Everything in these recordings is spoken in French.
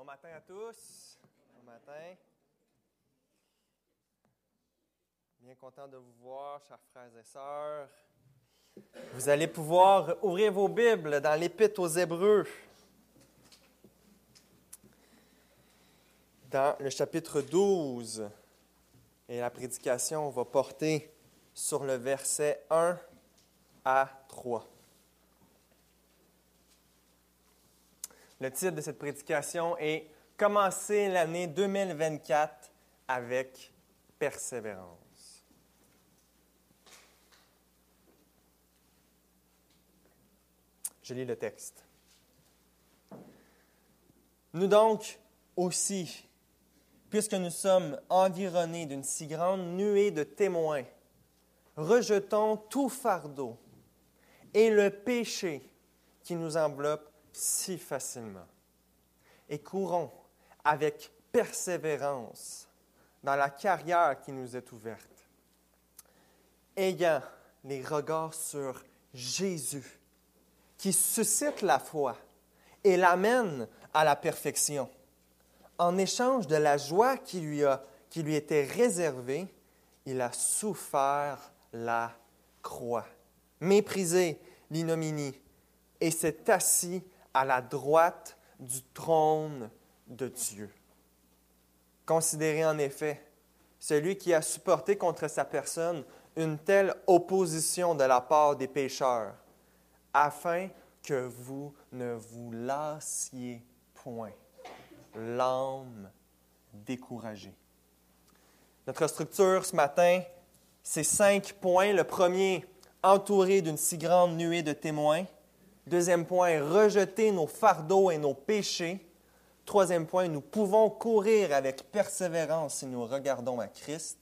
Bon matin à tous. Bon matin. Bien content de vous voir, chers frères et sœurs. Vous allez pouvoir ouvrir vos Bibles dans l'Épître aux Hébreux. Dans le chapitre 12. Et la prédication va porter sur le verset 1 à 3. Le titre de cette prédication est Commencer l'année 2024 avec persévérance. Je lis le texte. Nous donc aussi, puisque nous sommes environnés d'une si grande nuée de témoins, rejetons tout fardeau et le péché qui nous enveloppe si facilement. Et courons avec persévérance dans la carrière qui nous est ouverte, ayant les regards sur Jésus, qui suscite la foi et l'amène à la perfection. En échange de la joie qui lui, a, qui lui était réservée, il a souffert la croix, méprisé l'ignominie et s'est assis à la droite du trône de Dieu. Considérez en effet celui qui a supporté contre sa personne une telle opposition de la part des pécheurs, afin que vous ne vous lassiez point, l'âme découragée. Notre structure ce matin, c'est cinq points. Le premier, entouré d'une si grande nuée de témoins. Deuxième point, rejeter nos fardeaux et nos péchés. Troisième point, nous pouvons courir avec persévérance si nous regardons à Christ.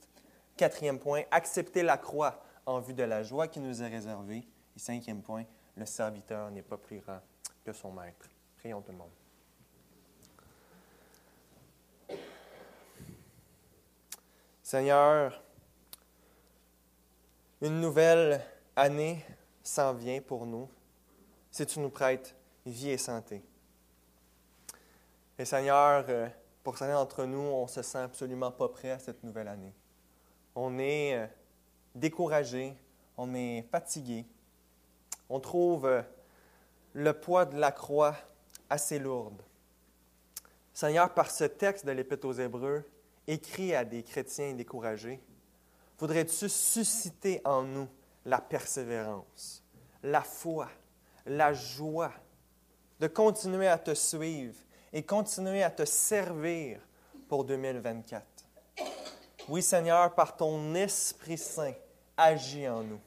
Quatrième point, accepter la croix en vue de la joie qui nous est réservée. Et cinquième point, le serviteur n'est pas plus grand que son maître. Prions tout le monde. Seigneur, une nouvelle année s'en vient pour nous si tu nous prêtes vie et santé. Et Seigneur, euh, pour certains d'entre nous, on se sent absolument pas prêt à cette nouvelle année. On est euh, découragé, on est fatigué. On trouve euh, le poids de la croix assez lourde. Seigneur, par ce texte de l'Épître aux Hébreux, écrit à des chrétiens découragés, voudrais-tu susciter en nous la persévérance, la foi, la joie de continuer à te suivre et continuer à te servir pour 2024. Oui, Seigneur, par ton Esprit Saint, agis en nous.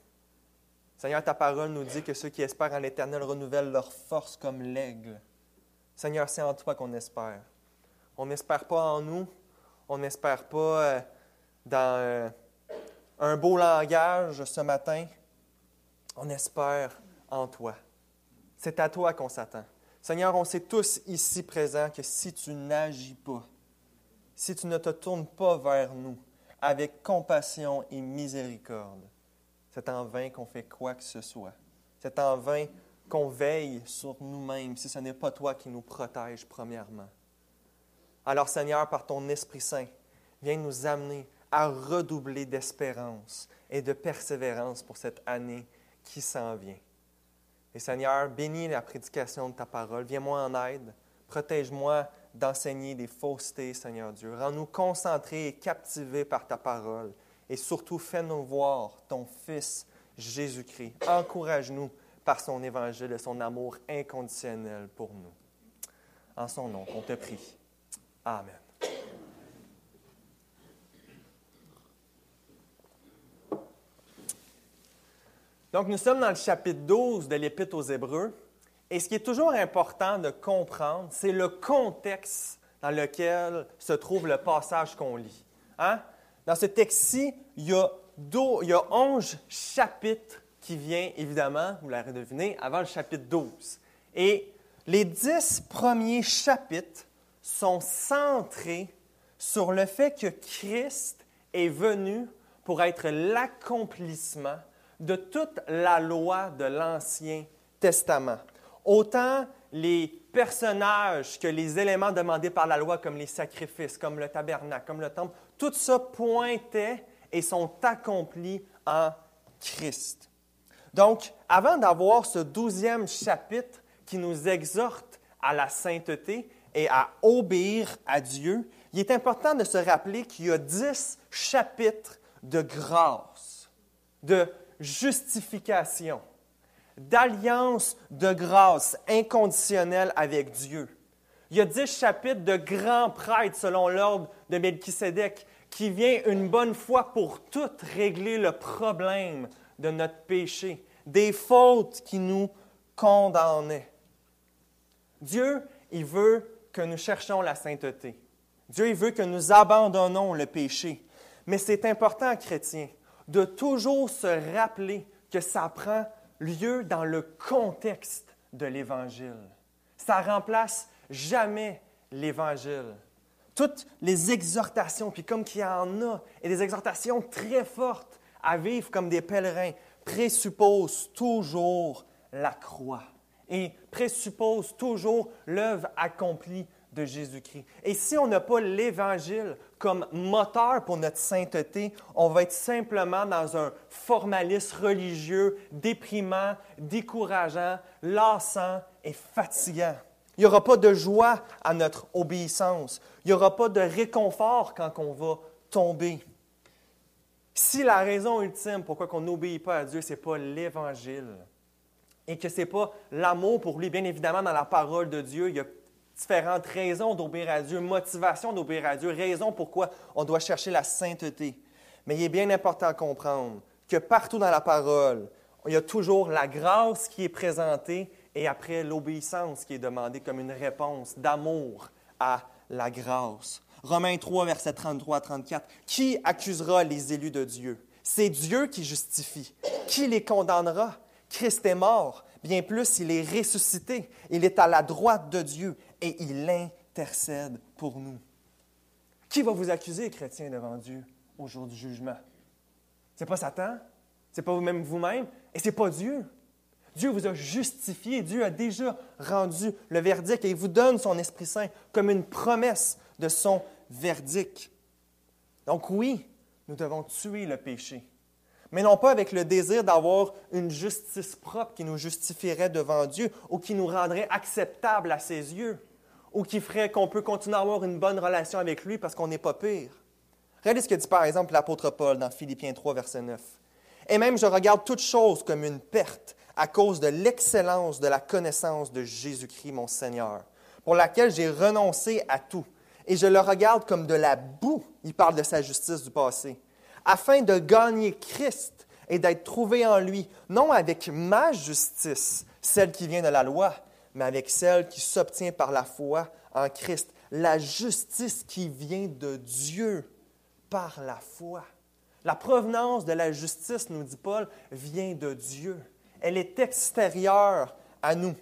Seigneur, ta parole nous dit que ceux qui espèrent en l'Éternel renouvellent leur force comme l'aigle. Seigneur, c'est en toi qu'on espère. On n'espère pas en nous, on n'espère pas euh, dans euh, un beau langage ce matin, on espère en toi. C'est à toi qu'on s'attend. Seigneur, on sait tous ici présents que si tu n'agis pas, si tu ne te tournes pas vers nous avec compassion et miséricorde, c'est en vain qu'on fait quoi que ce soit. C'est en vain qu'on veille sur nous-mêmes si ce n'est pas toi qui nous protège premièrement. Alors Seigneur, par ton Esprit Saint, viens nous amener à redoubler d'espérance et de persévérance pour cette année qui s'en vient. Et Seigneur, bénis la prédication de ta parole. Viens-moi en aide. Protège-moi d'enseigner des faussetés, Seigneur Dieu. Rends-nous concentrés et captivés par ta parole. Et surtout, fais-nous voir ton Fils Jésus-Christ. Encourage-nous par son évangile et son amour inconditionnel pour nous. En son nom, on te prie. Amen. Donc, nous sommes dans le chapitre 12 de l'Épître aux Hébreux. Et ce qui est toujours important de comprendre, c'est le contexte dans lequel se trouve le passage qu'on lit. Hein? Dans ce texte-ci, il, y a il y a 11 chapitres qui viennent, évidemment, vous l'avez deviné, avant le chapitre 12. Et les dix premiers chapitres sont centrés sur le fait que Christ est venu pour être l'accomplissement de toute la loi de l'Ancien Testament. Autant les personnages que les éléments demandés par la loi, comme les sacrifices, comme le tabernacle, comme le temple, tout ça pointait et sont accomplis en Christ. Donc, avant d'avoir ce douzième chapitre qui nous exhorte à la sainteté et à obéir à Dieu, il est important de se rappeler qu'il y a dix chapitres de grâce, de justification, d'alliance de grâce inconditionnelle avec Dieu. Il y a dix chapitres de grands prêtres selon l'ordre de Melchisédek qui vient une bonne fois pour toutes régler le problème de notre péché, des fautes qui nous condamnaient. Dieu, il veut que nous cherchions la sainteté. Dieu, il veut que nous abandonnons le péché. Mais c'est important, chrétien, de toujours se rappeler que ça prend lieu dans le contexte de l'Évangile. Ça remplace jamais l'Évangile. Toutes les exhortations, puis comme qu'il y en a, et des exhortations très fortes à vivre comme des pèlerins, présupposent toujours la croix et présupposent toujours l'œuvre accomplie de Jésus-Christ. Et si on n'a pas l'Évangile comme moteur pour notre sainteté, on va être simplement dans un formalisme religieux déprimant, décourageant, lassant et fatigant. Il n'y aura pas de joie à notre obéissance. Il n'y aura pas de réconfort quand on va tomber. Si la raison ultime pourquoi on n'obéit pas à Dieu, ce n'est pas l'Évangile et que ce n'est pas l'amour pour lui, bien évidemment, dans la parole de Dieu, il y a différentes raisons d'obéir à Dieu, motivations d'obéir à Dieu, raisons pourquoi on doit chercher la sainteté. Mais il est bien important de comprendre que partout dans la parole, il y a toujours la grâce qui est présentée et après l'obéissance qui est demandée comme une réponse d'amour à la grâce. Romains 3, versets 33 à 34. Qui accusera les élus de Dieu? C'est Dieu qui justifie. Qui les condamnera? Christ est mort. Bien plus, il est ressuscité. Il est à la droite de Dieu et il intercède pour nous. Qui va vous accuser, chrétien, devant Dieu au jour du jugement? Ce n'est pas Satan, ce n'est pas vous-même vous-même, et ce n'est pas Dieu. Dieu vous a justifié, Dieu a déjà rendu le verdict et il vous donne son Esprit Saint comme une promesse de son verdict. Donc oui, nous devons tuer le péché, mais non pas avec le désir d'avoir une justice propre qui nous justifierait devant Dieu ou qui nous rendrait acceptables à ses yeux ou qui ferait qu'on peut continuer à avoir une bonne relation avec lui parce qu'on n'est pas pire. Regardez ce que dit par exemple l'apôtre Paul dans Philippiens 3, verset 9. Et même je regarde toute chose comme une perte à cause de l'excellence de la connaissance de Jésus-Christ, mon Seigneur, pour laquelle j'ai renoncé à tout. Et je le regarde comme de la boue, il parle de sa justice du passé, afin de gagner Christ et d'être trouvé en lui, non avec ma justice, celle qui vient de la loi, mais avec celle qui s'obtient par la foi en Christ, la justice qui vient de Dieu par la foi. La provenance de la justice, nous dit Paul, vient de Dieu. Elle est extérieure à nous.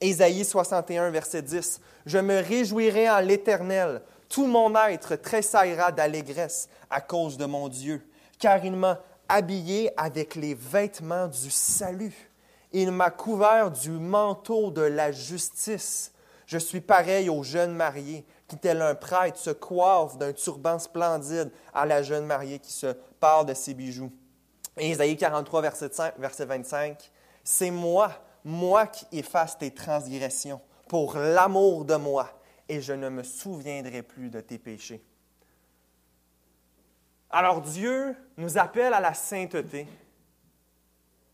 Ésaïe 61, verset 10. Je me réjouirai en l'Éternel. Tout mon être tressaillera d'allégresse à cause de mon Dieu, car il m'a habillé avec les vêtements du salut. Il m'a couvert du manteau de la justice. Je suis pareil aux jeunes mariés qui, tel un prêtre, se coiffe d'un turban splendide à la jeune mariée qui se parle de ses bijoux. Et Isaïe 43, verset, 5, verset 25, C'est moi, moi qui efface tes transgressions pour l'amour de moi, et je ne me souviendrai plus de tes péchés. Alors Dieu nous appelle à la sainteté.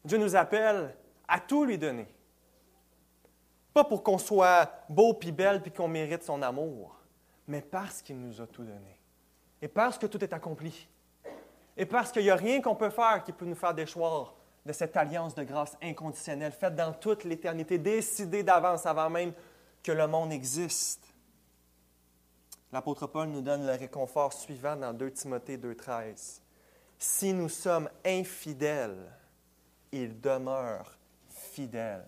Dieu nous appelle à tout lui donner. Pas pour qu'on soit beau puis belle puis qu'on mérite son amour, mais parce qu'il nous a tout donné. Et parce que tout est accompli. Et parce qu'il n'y a rien qu'on peut faire qui peut nous faire déchoir de cette alliance de grâce inconditionnelle faite dans toute l'éternité, décidée d'avance avant même que le monde existe. L'apôtre Paul nous donne le réconfort suivant dans 2 Timothée 2.13. Si nous sommes infidèles, il demeure fidèle,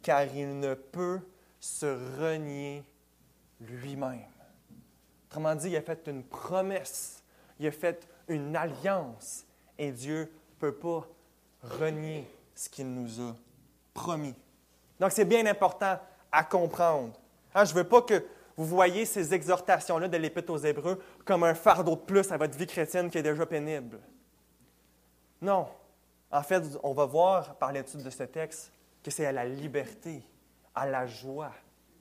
car il ne peut se renier lui-même. Autrement dit, il a fait une promesse, il a fait une alliance, et Dieu ne peut pas renier ce qu'il nous a promis. Donc c'est bien important à comprendre. Hein, je ne veux pas que vous voyez ces exhortations-là de l'Épître aux Hébreux comme un fardeau de plus à votre vie chrétienne qui est déjà pénible. Non. En fait, on va voir par l'étude de ce texte que c'est à la liberté, à la joie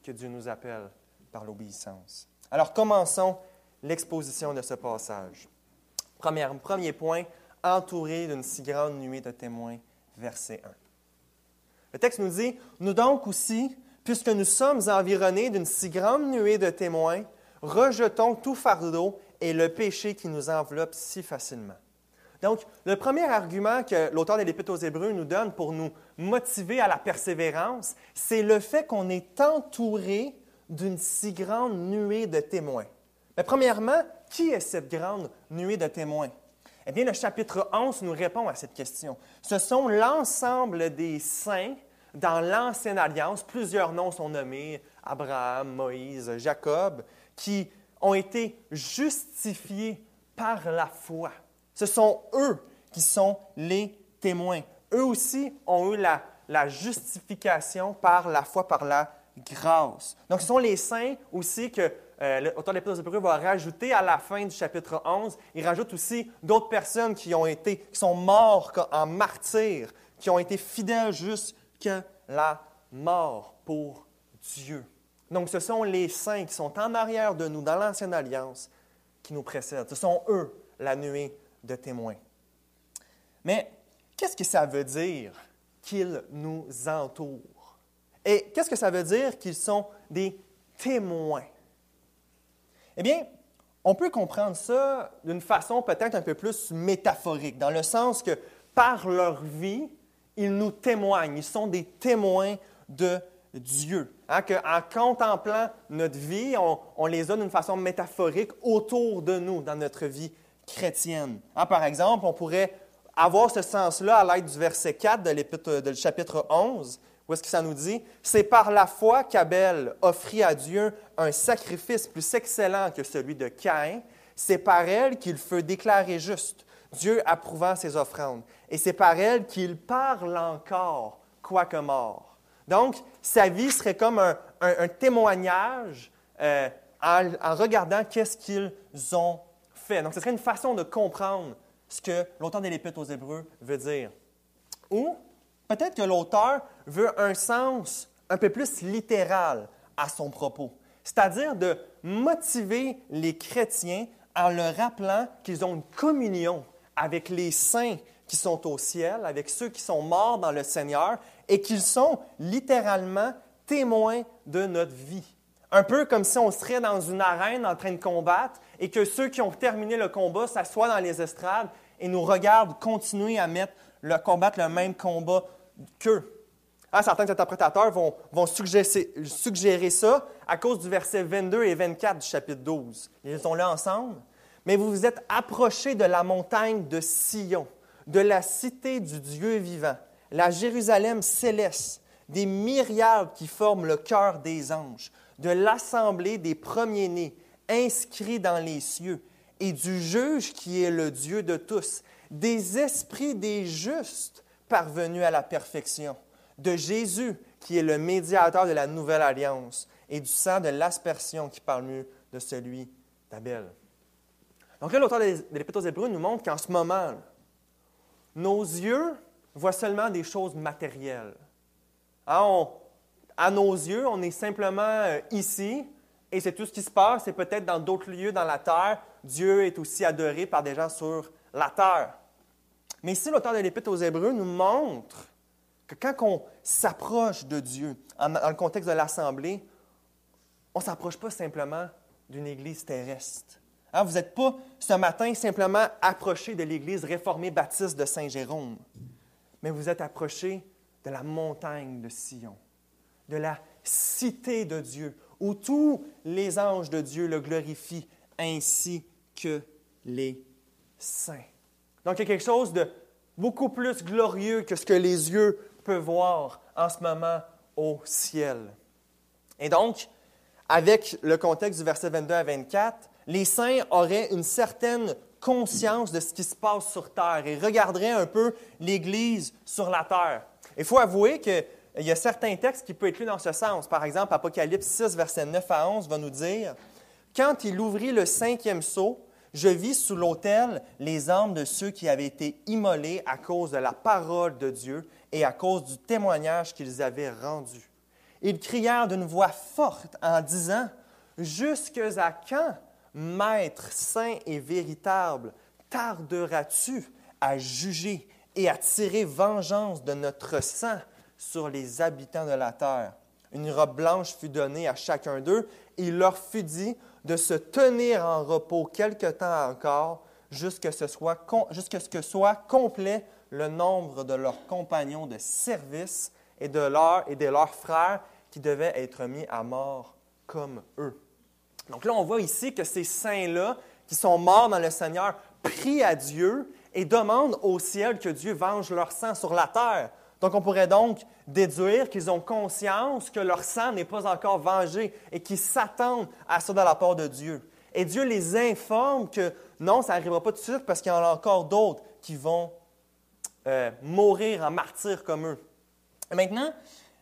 que Dieu nous appelle par l'obéissance. Alors commençons l'exposition de ce passage. Premier, point, entouré d'une si grande nuée de témoins, verset 1. Le texte nous dit, Nous donc aussi, puisque nous sommes environnés d'une si grande nuée de témoins, rejetons tout fardeau et le péché qui nous enveloppe si facilement. Donc, le premier argument que l'auteur de l'Épître aux Hébreux nous donne pour nous motiver à la persévérance, c'est le fait qu'on est entouré d'une si grande nuée de témoins. Mais premièrement, qui est cette grande nuée de témoins? Eh bien, le chapitre 11 nous répond à cette question. Ce sont l'ensemble des saints dans l'Ancienne Alliance, plusieurs noms sont nommés, Abraham, Moïse, Jacob, qui ont été justifiés par la foi. Ce sont eux qui sont les témoins. Eux aussi ont eu la, justification par la foi, par la grâce. Donc, ce sont les saints aussi que euh, l'auteur de l'Épître aux va rajouter à la fin du chapitre 11. Il rajoute aussi d'autres personnes qui ont été, qui sont morts en martyrs, qui ont été fidèles jusqu'à la mort pour Dieu. Donc, ce sont les saints qui sont en arrière de nous dans l'Ancienne Alliance qui nous précèdent. Ce sont eux, la nuée de témoins. Mais qu'est-ce que ça veut dire qu'ils nous entourent? Et qu'est-ce que ça veut dire qu'ils sont des témoins? Eh bien, on peut comprendre ça d'une façon peut-être un peu plus métaphorique, dans le sens que par leur vie, ils nous témoignent, ils sont des témoins de Dieu. Hein, en contemplant notre vie, on, les a d'une façon métaphorique autour de nous dans notre vie chrétienne. Hein, par exemple, on pourrait avoir ce sens-là à l'aide du verset 4 de, de chapitre 11, où est-ce que ça nous dit? C'est par la foi qu'Abel offrit à Dieu un sacrifice plus excellent que celui de Caïn. C'est par elle qu'il fut déclaré juste, Dieu approuvant ses offrandes. Et c'est par elle qu'il parle encore, quoique mort. Donc, sa vie serait comme un, témoignage euh, en, en, regardant qu'est-ce qu'ils ont Donc, ce serait une façon de comprendre ce que l'auteur de l'Épître aux Hébreux veut dire. Ou Peut-être que l'auteur veut un sens un peu plus littéral à son propos, c'est-à-dire de motiver les chrétiens en leur rappelant qu'ils ont une communion avec les saints qui sont au ciel, avec ceux qui sont morts dans le Seigneur, et qu'ils sont littéralement témoins de notre vie. Un peu comme si on serait dans une arène en train de combattre et que ceux qui ont terminé le combat s'assoient dans les estrades et nous regardent continuer à mettre le combattre le même combat qu'eux. Ah, certains interprétateurs vont, vont suggérer, ça à cause du verset 22 et 24 du chapitre 12. Ils sont là ensemble. Mais vous vous êtes approchés de la montagne de Sion, de la cité du Dieu vivant, la Jérusalem céleste, des myriades qui forment le cœur des anges, de l'assemblée des premiers-nés, inscrits dans les cieux, et du juge qui est le Dieu de tous, des esprits des justes parvenu à la perfection, de Jésus qui est le médiateur de la nouvelle alliance et du sang de l'aspersion qui parle mieux de celui d'Abel. Donc là, l'auteur de l'Épître aux Hébreux nous montre qu'en ce moment, nos yeux voient seulement des choses matérielles. Hein, à nos yeux, on est simplement euh, ici et c'est tout ce qui se passe. Et peut-être dans d'autres lieux dans la terre, Dieu est aussi adoré par des gens sur la terre. Mais ici, l'auteur de l'Épître aux Hébreux nous montre que quand on s'approche de Dieu, dans le contexte de l'Assemblée, on ne s'approche pas simplement d'une Église terrestre. Hein, vous n'êtes pas ce matin simplement approché de l'Église réformée baptiste de Saint-Jérôme, mais vous êtes approché de la montagne de Sion, de la cité de Dieu, où tous les anges de Dieu le glorifient, ainsi que les saints. Donc, il y a quelque chose de beaucoup plus glorieux que ce que les yeux peuvent voir en ce moment au ciel. Et donc, avec le contexte du verset 22 à 24, les saints auraient une certaine conscience de ce qui se passe sur terre et regarderaient un peu l'Église sur la terre. Il faut avouer que il y a certains textes qui peuvent être lus dans ce sens. Par exemple, Apocalypse 6, versets 9 à 11 va nous dire Quand il ouvrit le cinquième sceau, je vis sous l'autel les âmes de ceux qui avaient été immolés à cause de la parole de Dieu et à cause du témoignage qu'ils avaient rendu. Ils crièrent d'une voix forte en disant Jusque à quand, Maître saint et véritable, tarderas-tu à juger et à tirer vengeance de notre sang sur les habitants de la terre? Une robe blanche fut donnée à chacun d'eux, et il leur fut dit de se tenir en repos quelque temps encore, jusqu'à ce, ce que soit complet le nombre de leurs compagnons de service et de et de leurs frères qui devaient être mis à mort comme eux. Donc là, on voit ici que ces saints-là, qui sont morts dans le Seigneur, prient à Dieu et demandent au ciel que Dieu venge leur sang sur la terre. Donc on pourrait donc déduire qu'ils ont conscience que leur sang n'est pas encore vengé et qu'ils s'attendent à ça de la part de Dieu. Et Dieu les informe que non, ça n'arrivera pas tout de suite parce qu'il y en a encore d'autres qui vont euh, mourir en martyrs comme eux. maintenant,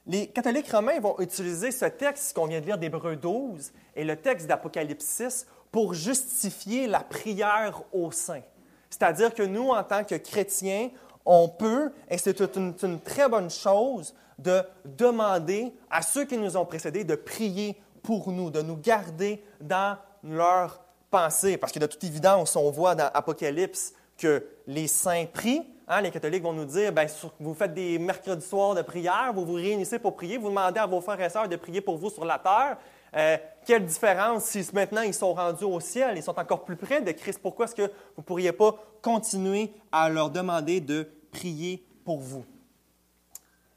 les catholiques romains vont utiliser ce texte qu'on vient de lire d'Hébreu 12 et le texte d'Apocalypse 6 pour justifier la prière au saint. C'est-à-dire que nous, en tant que chrétiens, on peut, et c'est une, très bonne chose, de demander à ceux qui nous ont précédés de prier pour nous, de nous garder dans leur pensée. Parce que de toute évidence, on voit dans Apocalypse que les saints prient, Hein, les catholiques vont nous dire, ben, vous faites des mercredis soirs de prière, vous vous réunissez pour prier, vous demandez à vos frères et sœurs de prier pour vous sur la terre. Euh, quelle différence si maintenant ils sont rendus au ciel, ils sont encore plus près de Christ? Pourquoi est-ce que vous ne pourriez pas continuer à leur demander de prier pour vous?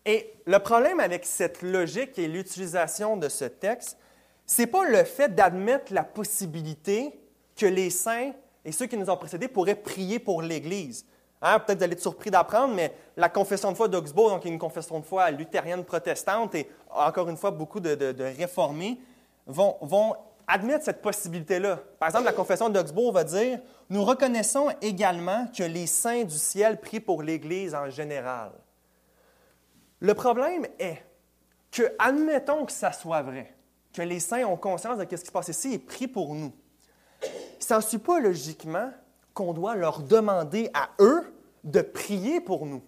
Et le problème avec cette logique et l'utilisation de ce texte, ce n'est pas le fait d'admettre la possibilité que les saints et ceux qui nous ont précédés pourraient prier pour l'Église. Hein, peut-être vous allez être surpris d'apprendre, mais la confession de foi d'Augsbourg, donc une confession de foi luthérienne protestante, et encore une fois, beaucoup de, réformés, vont, admettre cette possibilité-là. Par exemple, la confession d'Augsbourg va dire Nous reconnaissons également que les saints du ciel prient pour l'Église en général. Le problème est que, admettons que ça soit vrai, que les saints ont conscience de ce qui se passe ici et prient pour nous. Ça ne suit pas logiquement qu'on doit leur demander à eux de prier pour nous.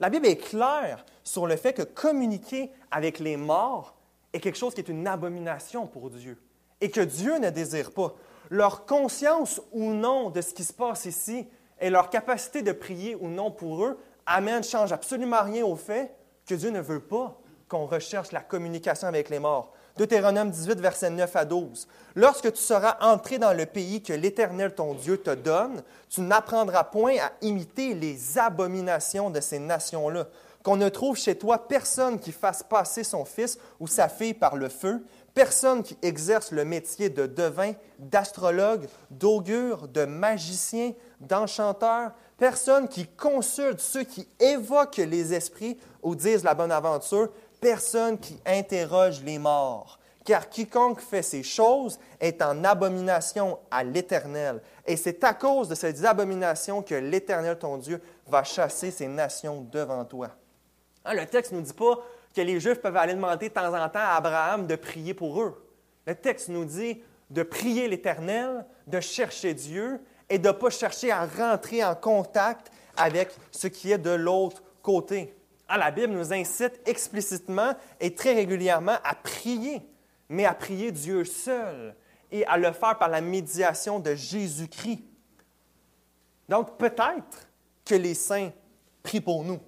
La Bible est claire sur le fait que communiquer avec les morts est quelque chose qui est une abomination pour Dieu et que Dieu ne désire pas. Leur conscience ou non de ce qui se passe ici et leur capacité de prier ou non pour eux amène, change absolument rien au fait que Dieu ne veut pas qu'on recherche la communication avec les morts. Deutéronome 18, versets 9 à 12. Lorsque tu seras entré dans le pays que l'Éternel ton Dieu te donne, tu n'apprendras point à imiter les abominations de ces nations-là. Qu'on ne trouve chez toi personne qui fasse passer son fils ou sa fille par le feu, personne qui exerce le métier de devin, d'astrologue, d'augure, de magicien, d'enchanteur, personne qui consulte ceux qui évoquent les esprits ou disent la bonne aventure, personne qui interroge les morts. Car quiconque fait ces choses est en abomination à l'Éternel. Et c'est à cause de ces abominations que l'Éternel, ton Dieu, va chasser ces nations devant toi. Hein, le texte ne nous dit pas que les Juifs peuvent aller demander de temps en temps à Abraham de prier pour eux. Le texte nous dit de prier l'Éternel, de chercher Dieu et de ne pas chercher à rentrer en contact avec ce qui est de l'autre côté. Ah, la Bible nous incite explicitement et très régulièrement à prier, mais à prier Dieu seul et à le faire par la médiation de Jésus-Christ. Donc peut-être que les saints prient pour nous.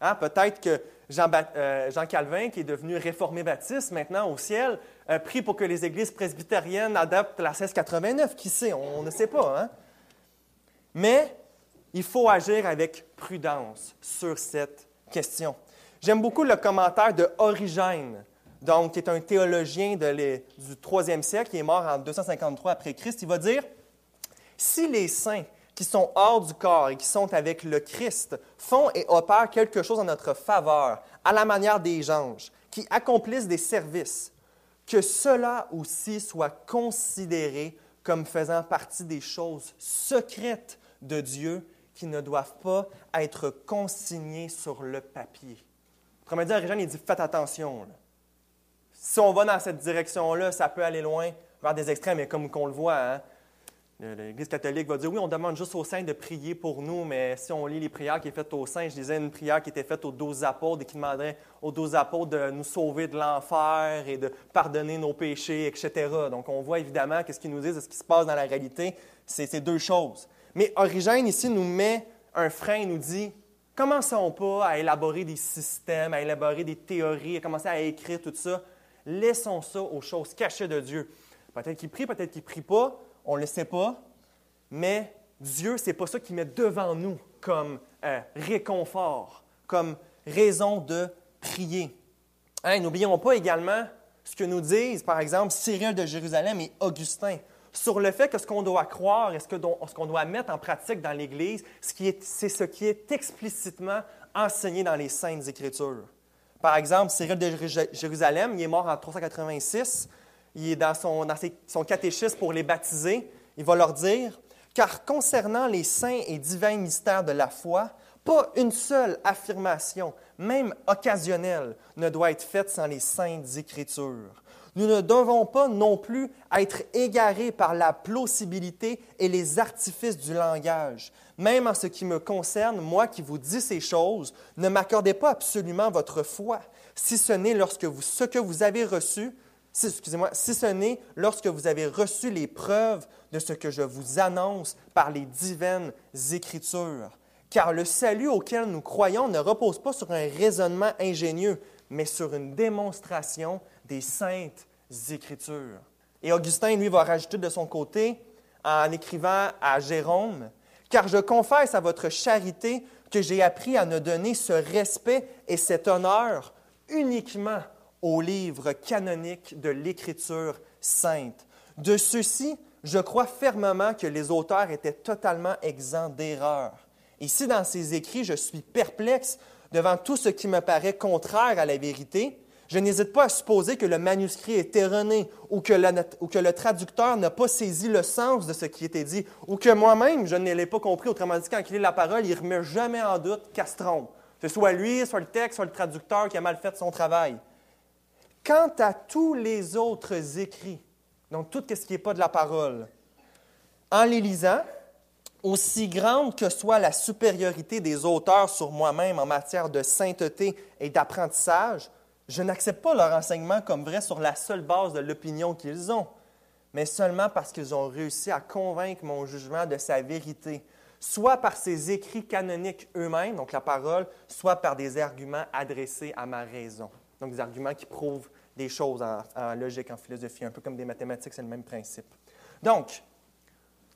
Hein, peut-être que euh, Jean, Calvin, qui est devenu réformé baptiste maintenant au ciel, euh, prie pour que les églises presbytériennes adoptent la 1689. Qui sait? On, ne sait pas. Hein? Mais il faut agir avec prudence sur cette question. J'aime beaucoup le commentaire de Origène, donc, qui est un théologien du troisième siècle, qui est mort en 253 après Christ. Il va dire Si les saints qui sont hors du corps et qui sont avec le Christ font et opèrent quelque chose en notre faveur, à la manière des anges, qui accomplissent des services, que cela aussi soit considéré comme faisant partie des choses secrètes de Dieu qui ne doivent pas être consignés sur le papier. Autrement dit, Origène, il dit faites attention. Si on va dans cette direction-là, ça peut aller loin vers des extrêmes, et comme on le voit, hein, l'Église catholique va dire oui, on demande juste aux saints de prier pour nous, mais si on lit les prières qui sont faites aux saints, je disais une prière qui était faite aux douze apôtres et qui demandait aux douze apôtres de nous sauver de l'enfer et de pardonner nos péchés, etc. Donc on voit évidemment qu'est-ce qu'ils nous disent, ce qui se passe dans la réalité, c'est ces deux choses. Mais Origène ici nous met un frein, il nous dit commençons pas à élaborer des systèmes, à élaborer des théories, à commencer à écrire tout ça. Laissons ça aux choses cachées de Dieu. Peut-être qu'il prie, peut-être qu'il prie pas, on ne le sait pas, mais Dieu, ce n'est pas ça qu'il met devant nous comme euh, réconfort, comme raison de prier. Hein, n'oublions pas également ce que nous disent, par exemple, Cyril de Jérusalem et Augustin sur le fait que ce qu'on doit croire et ce qu'on doit mettre en pratique dans l'Église, c'est ce qui est explicitement enseigné dans les Saintes Écritures. Par exemple, Cyril de Jérusalem, il est mort en 386, il est dans son, son catéchisme pour les baptiser, il va leur dire Car concernant les saints et divins mystères de la foi, pas une seule affirmation, même occasionnelle, ne doit être faite sans les saintes Écritures. Nous ne devons pas non plus être égarés par la plausibilité et les artifices du langage. Même en ce qui me concerne, moi qui vous dis ces choses, ne m'accordez pas absolument votre foi, si ce n'est lorsque vous, ce que vous avez reçu, excusez-moi, si ce n'est lorsque vous avez reçu les preuves de ce que je vous annonce par les divines Écritures. Car le salut auquel nous croyons ne repose pas sur un raisonnement ingénieux, mais sur une démonstration des saintes Écritures. Et Augustin, lui, va rajouter de son côté, en écrivant à Jérôme, Car je confesse à votre charité que j'ai appris à ne donner ce respect et cet honneur uniquement aux livres canoniques de l'Écriture sainte. De ceux-ci, je crois fermement que les auteurs étaient totalement exempts d'erreur. Ici, dans ces écrits, je suis perplexe devant tout ce qui me paraît contraire à la vérité. Je n'hésite pas à supposer que le manuscrit est erroné ou que, le traducteur n'a pas saisi le sens de ce qui était dit ou que moi-même, je ne l'ai pas compris. Autrement dit, quand il lit la parole, il ne remet jamais en doute se trompe. C'est soit lui, soit le texte, soit le traducteur qui a mal fait son travail. Quant à tous les autres écrits, donc tout ce qui n'est pas de la parole, en les lisant, aussi grande que soit la supériorité des auteurs sur moi-même en matière de sainteté et d'apprentissage, je n'accepte pas leur enseignement comme vrai sur la seule base de l'opinion qu'ils ont, mais seulement parce qu'ils ont réussi à convaincre mon jugement de sa vérité, soit par ces écrits canoniques eux-mêmes, donc la parole, soit par des arguments adressés à ma raison. Donc des arguments qui prouvent des choses en, en logique, en philosophie, un peu comme des mathématiques, c'est le même principe. Donc,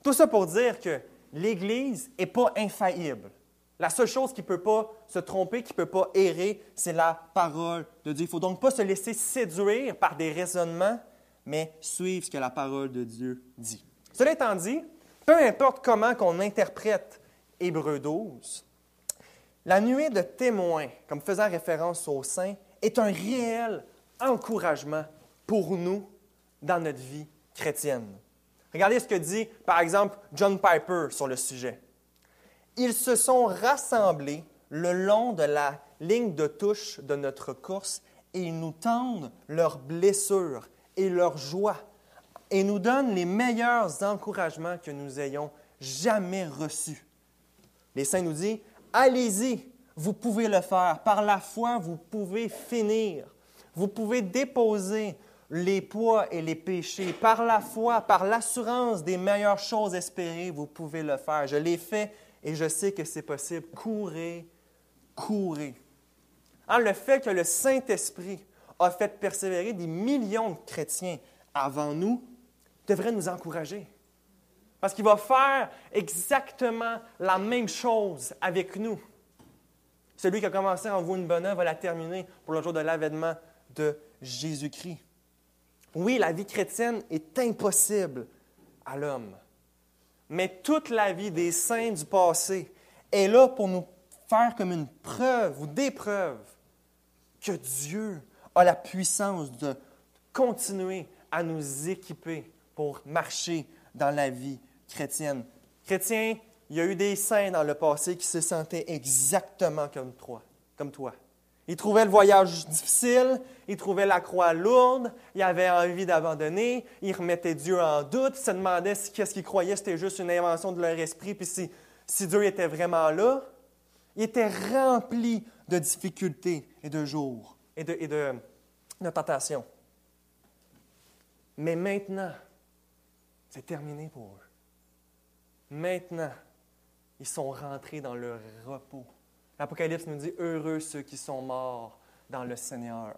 tout ça pour dire que l'Église n'est pas infaillible. La seule chose qui ne peut pas se tromper, qui ne peut pas errer, c'est la parole de Dieu. Il ne faut donc pas se laisser séduire par des raisonnements, mais suivre ce que la parole de Dieu dit. Cela étant dit, peu importe comment qu'on interprète Hébreu 12, la nuée de témoins, comme faisant référence aux saints, est un réel encouragement pour nous dans notre vie chrétienne. Regardez ce que dit, par exemple, John Piper sur le sujet. Ils se sont rassemblés le long de la ligne de touche de notre course et ils nous tendent leurs blessures et leurs joies et nous donnent les meilleurs encouragements que nous ayons jamais reçus. Les saints nous disent, allez-y, vous pouvez le faire. Par la foi, vous pouvez finir. Vous pouvez déposer les poids et les péchés. Par la foi, par l'assurance des meilleures choses espérées, vous pouvez le faire. Je l'ai fait et je sais que c'est possible. Courez, courez. Hein, le fait que le Saint-Esprit a fait persévérer des millions de chrétiens avant nous devrait nous encourager. Parce qu'il va faire exactement la même chose avec nous. Celui qui a commencé en vous une bonne œuvre va la terminer pour le jour de l'avènement de Jésus-Christ. Oui, la vie chrétienne est impossible à l'homme. Mais toute la vie des saints du passé est là pour nous faire comme une preuve ou des preuves que Dieu a la puissance de continuer à nous équiper pour marcher dans la vie chrétienne. Chrétien, il y a eu des saints dans le passé qui se sentaient exactement comme toi. Comme toi. Il trouvait le voyage difficile, il trouvait la croix lourde, il avait envie d'abandonner, il remettait Dieu en doute, il se demandait si qu'est-ce qu'il croyait c'était juste une invention de leur esprit, puis si, si Dieu était vraiment là. Il était rempli de difficultés et de jours et de, et de tentations. Mais maintenant, c'est terminé pour eux. Maintenant, ils sont rentrés dans leur repos. L'Apocalypse nous dit Heureux ceux qui sont morts dans le Seigneur.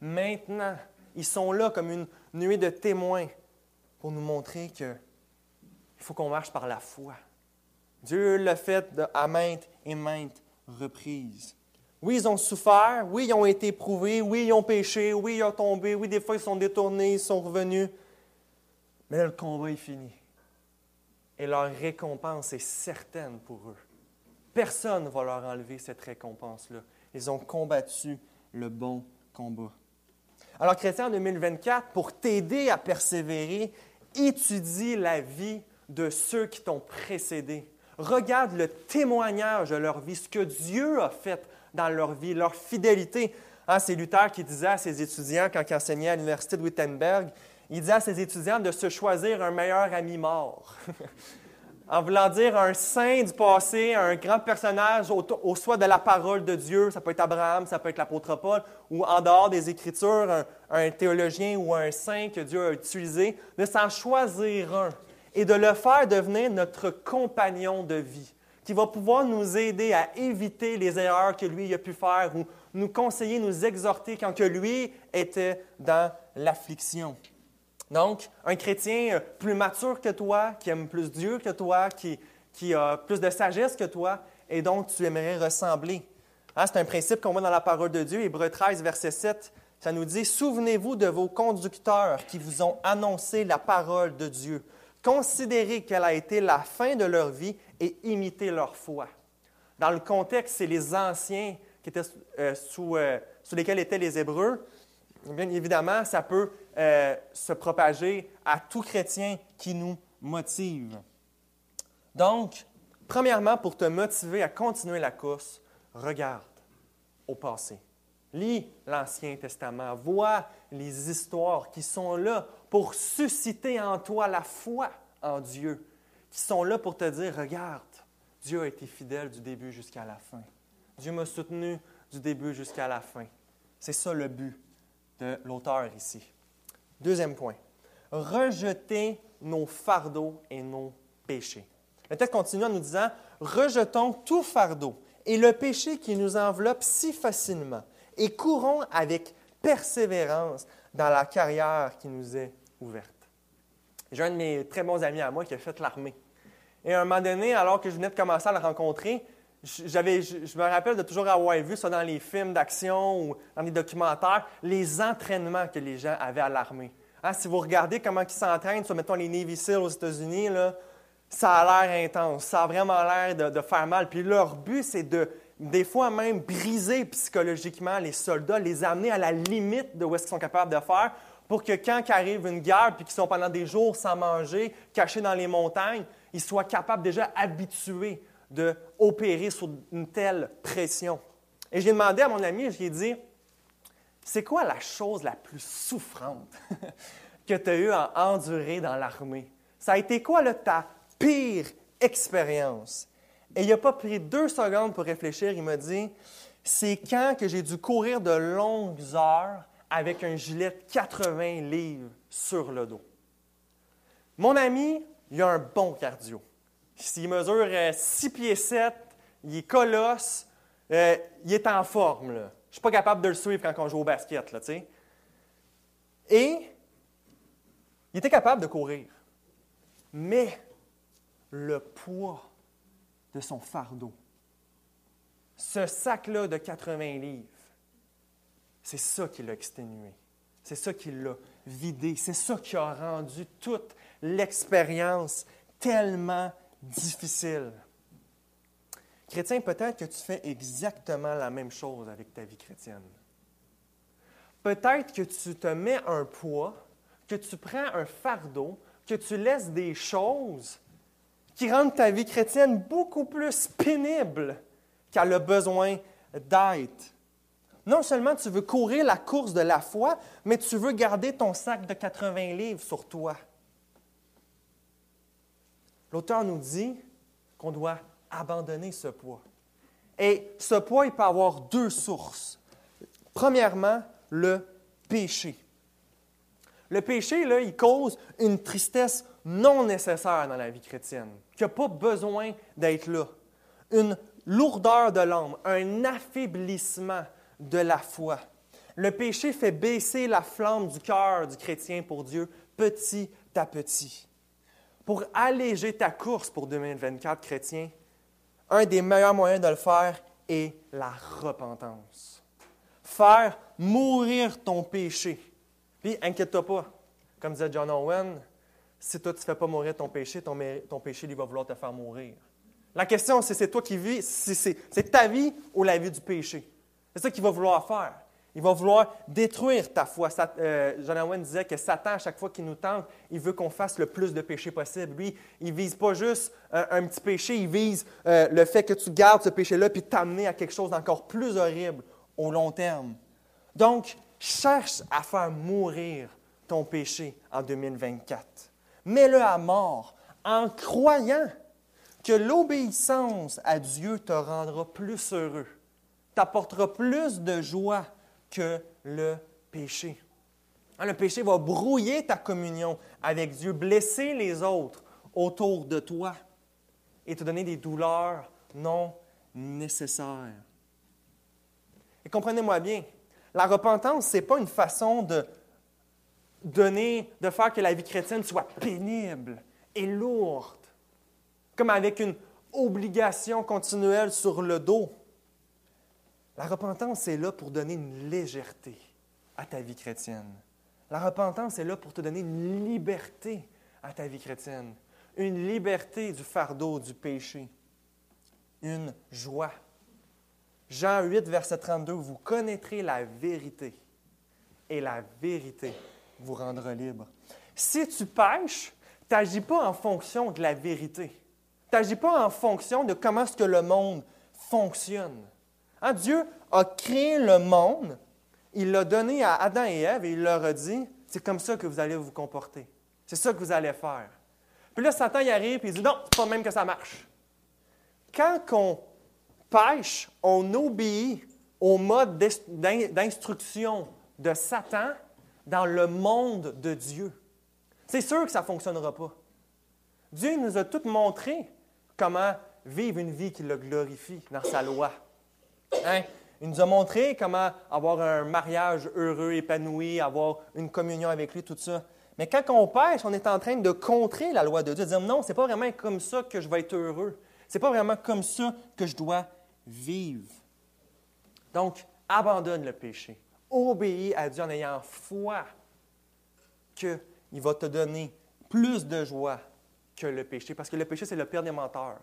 Maintenant, ils sont là comme une nuée de témoins pour nous montrer qu'il faut qu'on marche par la foi. Dieu l'a fait à maintes et maintes reprises. Oui, ils ont souffert, oui, ils ont été éprouvés, oui, ils ont péché, oui, ils ont tombé, oui, des fois, ils sont détournés, ils sont revenus. Mais le combat est fini. Et leur récompense est certaine pour eux. Personne ne va leur enlever cette récompense-là. Ils ont combattu le bon combat. Alors, chrétien, en 2024, pour t'aider à persévérer, étudie la vie de ceux qui t'ont précédé. Regarde le témoignage de leur vie, ce que Dieu a fait dans leur vie, leur fidélité. Hein, c'est Luther qui disait à ses étudiants, quand il enseignait à l'Université de Wittenberg, il disait à ses étudiants de se choisir un meilleur ami mort. en voulant dire un saint du passé, un grand personnage au, au soi de la parole de Dieu, ça peut être Abraham, ça peut être l'apôtre Paul, ou en dehors des Écritures, un, un théologien ou un saint que Dieu a utilisé, de s'en choisir un et de le faire devenir notre compagnon de vie qui va pouvoir nous aider à éviter les erreurs que lui a pu faire ou nous conseiller, nous exhorter quand que lui était dans l'affliction. Donc, un chrétien plus mature que toi, qui aime plus Dieu que toi, qui, a plus de sagesse que toi, et dont tu aimerais ressembler. Hein, c'est un principe qu'on voit dans la parole de Dieu. Hébreu 13, verset 7, ça nous dit Souvenez-vous de vos conducteurs qui vous ont annoncé la parole de Dieu. Considérez quelle a été la fin de leur vie et imiter leur foi. Dans le contexte, c'est les anciens qui euh, sous, euh, sous, lesquels étaient les Hébreux. Bien évidemment, ça peut euh, se propager à tout chrétien qui nous motive. Donc, premièrement, pour te motiver à continuer la course, regarde au passé. Lis l'Ancien Testament, vois les histoires qui sont là pour susciter en toi la foi en Dieu, qui sont là pour te dire, regarde, Dieu a été fidèle du début jusqu'à la fin. Dieu m'a soutenu du début jusqu'à la fin. C'est ça le but de l'auteur ici. Deuxième point, rejeter nos fardeaux et nos péchés. Le texte continue en nous disant, rejetons tout fardeau et le péché qui nous enveloppe si facilement et courons avec persévérance dans la carrière qui nous est ouverte. J'ai un de mes très bons amis à moi qui a fait l'armée. Et à un moment donné, alors que je venais de commencer à le rencontrer, j'avais, je, me rappelle de toujours avoir vu ça dans les films d'action ou dans les documentaires, les entraînements que les gens avaient à l'armée. Hein, si vous regardez comment ils s'entraînent sur, mettons, les Navy SEAL aux États-Unis, ça a l'air intense, ça a vraiment l'air de, faire mal. Puis leur but, c'est de, des fois même, briser psychologiquement les soldats, les amener à la limite de est-ce qu'ils sont capables de faire pour que quand arrive une guerre, puis qu'ils sont pendant des jours sans manger, cachés dans les montagnes, ils soient capables déjà habitués d'opérer sous une telle pression. Et j'ai demandé à mon ami, je lui ai dit, c'est quoi la chose la plus souffrante que tu as eu à endurer dans l'armée? Ça a été quoi là, ta pire expérience? Et il n'a pas pris deux secondes pour réfléchir. Il m'a dit, c'est quand que j'ai dû courir de longues heures avec un gilet de 80 livres sur le dos. Mon ami, il a un bon cardio. S'il mesure 6 euh, pieds 7, il est colosse, euh, il est en forme. Je ne suis pas capable de le suivre quand on joue au basket. Là, Et il était capable de courir. Mais le poids de son fardeau, ce sac-là de 80 livres, c'est ça qui l'a exténué. C'est ça qui l'a vidé. C'est ça qui a rendu toute l'expérience tellement difficile. Chrétien, peut-être que tu fais exactement la même chose avec ta vie chrétienne. Peut-être que tu te mets un poids, que tu prends un fardeau, que tu laisses des choses qui rendent ta vie chrétienne beaucoup plus pénible qu'elle a besoin d'être. Non seulement tu veux courir la course de la foi, mais tu veux garder ton sac de 80 livres sur toi. L'auteur nous dit qu'on doit abandonner ce poids. Et ce poids, il peut avoir deux sources. Premièrement, le péché. Le péché, là, il cause une tristesse non nécessaire dans la vie chrétienne, qui n'a pas besoin d'être là. Une lourdeur de l'âme, un affaiblissement de la foi. Le péché fait baisser la flamme du cœur du chrétien pour Dieu petit à petit. Pour alléger ta course pour 2024, chrétien, un des meilleurs moyens de le faire est la repentance. Faire mourir ton péché. Puis, inquiète-toi pas. Comme disait John Owen, si toi, tu ne fais pas mourir ton péché, ton, péché, il va vouloir te faire mourir. La question, c'est c'est toi qui vis, c'est ta vie ou la vie du péché. C'est ça qu'il va vouloir faire. Il va vouloir détruire ta foi. Euh, John Owen disait que Satan, à chaque fois qu'il nous tente, il veut qu'on fasse le plus de péché possible. Lui, il ne vise pas juste un, petit péché, il vise euh, le fait que tu gardes ce péché-là puis t'amener à quelque chose d'encore plus horrible au long terme. Donc, cherche à faire mourir ton péché en 2024. Mets-le à mort en croyant que l'obéissance à Dieu te rendra plus heureux, t'apportera plus de joie que le péché. Hein, le péché va brouiller ta communion avec Dieu, blesser les autres autour de toi et te donner des douleurs non nécessaires. Et comprenez-moi bien, la repentance, ce n'est pas une façon de donner, de faire que la vie chrétienne soit pénible et lourde comme avec une obligation continuelle sur le dos. La repentance est là pour donner une légèreté à ta vie chrétienne. La repentance est là pour te donner une liberté à ta vie chrétienne, une liberté du fardeau du péché, une joie. Jean 8, verset 32, vous connaîtrez la vérité et la vérité vous rendra libre. Si tu pêches, tu n'agis pas en fonction de la vérité n'agis pas en fonction de comment est-ce que le monde fonctionne. Hein, Dieu a créé le monde, il l'a donné à Adam et Ève et il leur a dit, c'est comme ça que vous allez vous comporter. C'est ça que vous allez faire. Puis là, Satan y arrive et il dit, non, c'est pas même que ça marche. Quand on pêche, on obéit au mode d'instruction de Satan dans le monde de Dieu. C'est sûr que ça ne fonctionnera pas. Dieu nous a tout montré comment vivre une vie qui le glorifie dans sa loi. Hein? Il nous a montré comment avoir un mariage heureux, épanoui, avoir une communion avec lui, tout ça. Mais quand on pêche, on est en train de contrer la loi de Dieu, de dire non, c'est pas vraiment comme ça que je vais être heureux. C'est pas vraiment comme ça que je dois vivre. Donc, abandonne le péché. Obéis à Dieu en ayant foi qu'il va te donner plus de joie, que le péché. Parce que le péché, c'est le pire des menteurs.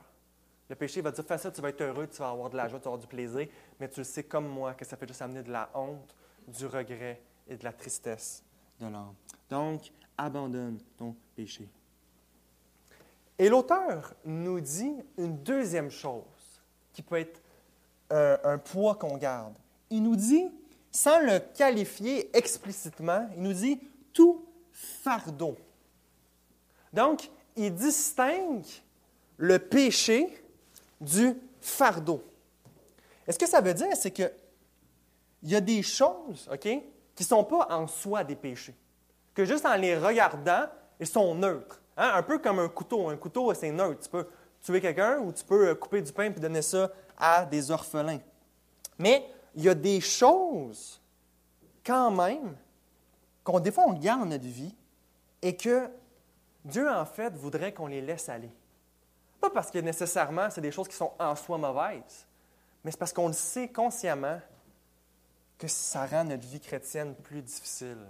Le péché va dire ça, tu vas être heureux, tu vas avoir de la joie, tu vas avoir du plaisir, mais tu le sais comme moi que ça fait juste amener de la honte, du regret et de la tristesse de l'âme. Donc, abandonne ton péché. Et l'auteur nous dit une deuxième chose qui peut être un, un poids qu'on garde. Il nous dit, sans le qualifier explicitement, il nous dit tout fardeau. Donc, il distingue le péché du fardeau. est ce que ça veut dire, c'est que il y a des choses, OK, qui ne sont pas en soi des péchés. Que juste en les regardant, ils sont neutres. Hein? Un peu comme un couteau. Un couteau, c'est neutre. Tu peux tuer quelqu'un ou tu peux euh, couper du pain et donner ça à des orphelins. Mais il y a des choses, quand même, qu'on des fois on garde dans notre vie et que Dieu, en fait, voudrait qu'on les laisse aller. Pas parce que nécessairement, c'est des choses qui sont en soi mauvaises, mais c'est parce qu'on le sait consciemment que ça rend notre vie chrétienne plus difficile.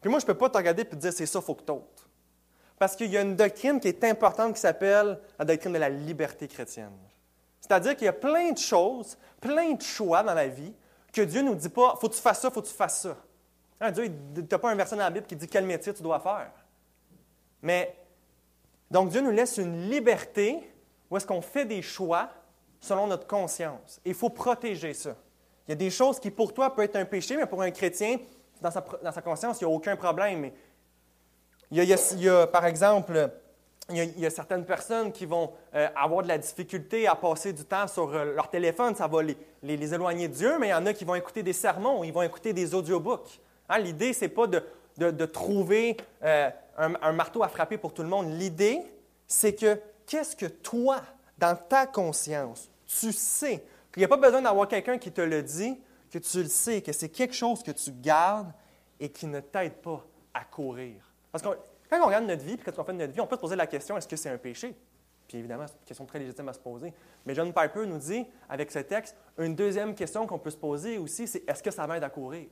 Puis moi, je ne peux pas te regarder et te dire c'est ça, il faut que t'ôtes. Parce qu'il y a une doctrine qui est importante qui s'appelle la doctrine de la liberté chrétienne. C'est-à-dire qu'il y a plein de choses, plein de choix dans la vie que Dieu ne nous dit pas faut que tu fasses ça, faut que tu fasses ça. Hein, Dieu, tu n'as pas un verset dans la Bible qui dit quel métier tu dois faire. Mais, donc Dieu nous laisse une liberté où est-ce qu'on fait des choix selon notre conscience. il faut protéger ça. Il y a des choses qui pour toi peuvent être un péché, mais pour un chrétien, dans sa, conscience, il n'y a aucun problème. Il y, a, par exemple, il y, a, certaines personnes qui vont euh, avoir de la difficulté à passer du temps sur euh, leur téléphone, ça va les, les, éloigner de Dieu, mais il y en a qui vont écouter des sermons, ils vont écouter des audiobooks. Hein, L'idée, ce n'est pas de, de, trouver euh, un, marteau à frapper pour tout le monde. L'idée, c'est que qu'est-ce que toi, dans ta conscience, tu sais, qu'il n'y a pas besoin d'avoir quelqu'un qui te le dit, que tu le sais, que c'est quelque chose que tu gardes et qui ne t'aide pas à courir. Parce que quand on regarde notre vie, puis quand on fait notre vie, on peut se poser la question est-ce que c'est un péché? Puis évidemment, c'est une question très légitime à se poser. Mais John Piper nous dit, avec ce texte, une deuxième question qu'on peut se poser aussi, c'est est-ce que ça m'aide à courir?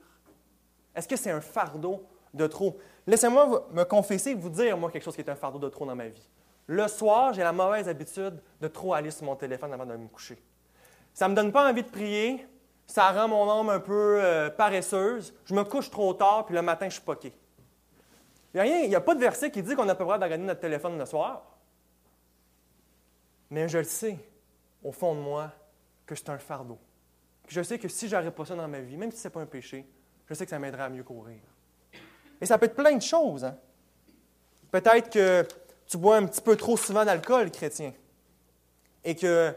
Est-ce que c'est un fardeau de trop Laissez-moi me confesser vous dire, moi, quelque chose qui est un fardeau de trop dans ma vie. Le soir, j'ai la mauvaise habitude de trop aller sur mon téléphone avant de me coucher. Ça ne me donne pas envie de prier, ça rend mon âme un peu euh, paresseuse, je me couche trop tard, puis le matin, je suis poqué. Il n'y a, pas de verset qui dit qu'on n'a pas le droit notre téléphone le soir. Mais je le sais, au fond de moi, que c'est un fardeau. Je sais que si je pas ça dans ma vie, même si ce n'est pas un péché, je sais que ça m'aiderait à mieux courir. Et ça peut être plein de choses. Hein. Peut-être que tu bois un petit peu trop souvent d'alcool, chrétien, et que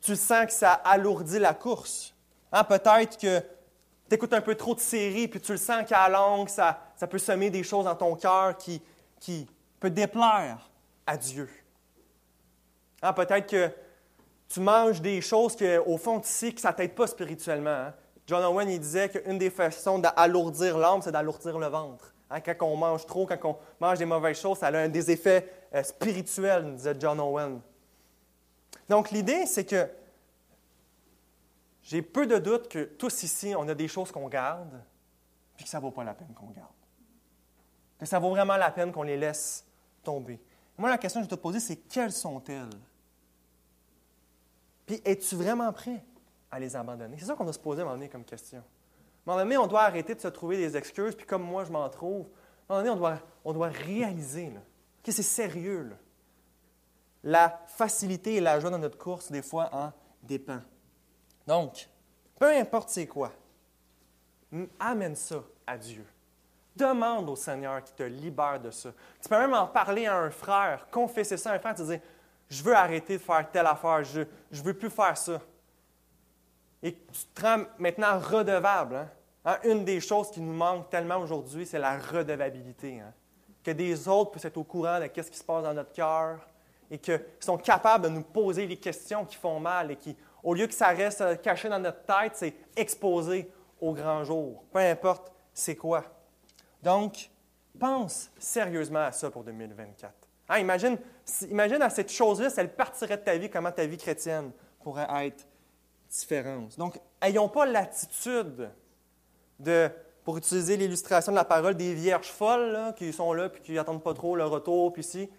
tu sens que ça alourdit la course. Hein, peut-être que tu écoutes un peu trop de séries, puis tu le sens qu'à la ça, ça peut semer des choses dans ton cœur qui, qui peut déplaire à Dieu. Ah, peut-être que tu manges des choses qu'au fond, tu sais que ça ne t'aide pas spirituellement. Hein. John Owen il disait qu'une des façons d'alourdir l'âme, c'est d'alourdir le ventre. Hein, quand on mange trop, quand on mange des mauvaises choses, ça a un des effets euh, spirituels, disait John Owen. Donc l'idée, c'est que j'ai peu de doute que tous ici, on a des choses qu'on garde, puis que ça ne vaut pas la peine qu'on garde. Que ça vaut vraiment la peine qu'on les laisse tomber. Moi, la question que je te poser, c'est quelles sont-elles? Puis, es-tu vraiment prêt? À les abandonner? C'est ça qu'on doit se poser à un moment donné comme question. À un moment donné, on doit arrêter de se trouver des excuses, puis comme moi, je m'en trouve. À un moment donné, on doit, on doit réaliser que c'est sérieux. La facilité et la joie dans notre course, des fois, en dépend. Donc, peu importe c'est quoi, amène ça à Dieu. Demande au Seigneur qui te libère de ça. Tu peux même en parler à un frère, confesser ça à un frère, te dire Je veux arrêter de faire telle affaire, je ne veux plus faire ça. Et tu te rends maintenant redevable. Hein? Hein, une des choses qui nous manque tellement aujourd'hui, c'est la redevabilité. Hein? Que des autres puissent être au courant de ce qui se passe dans notre cœur et qu'ils sont capables de nous poser les questions qui font mal et qui au lieu que ça reste caché dans notre tête, c'est exposé au grand jour, peu importe c'est quoi. Donc, pense sérieusement à ça pour 2024. Hein, imagine, imagine à cette chose-là, si elle partirait de ta vie, comment ta vie chrétienne pourrait être Donc, ayons pas l'attitude de, pour utiliser l'illustration de la parole, des vierges folles qui sont là puis qui n'attendent pas trop le retour, puis si.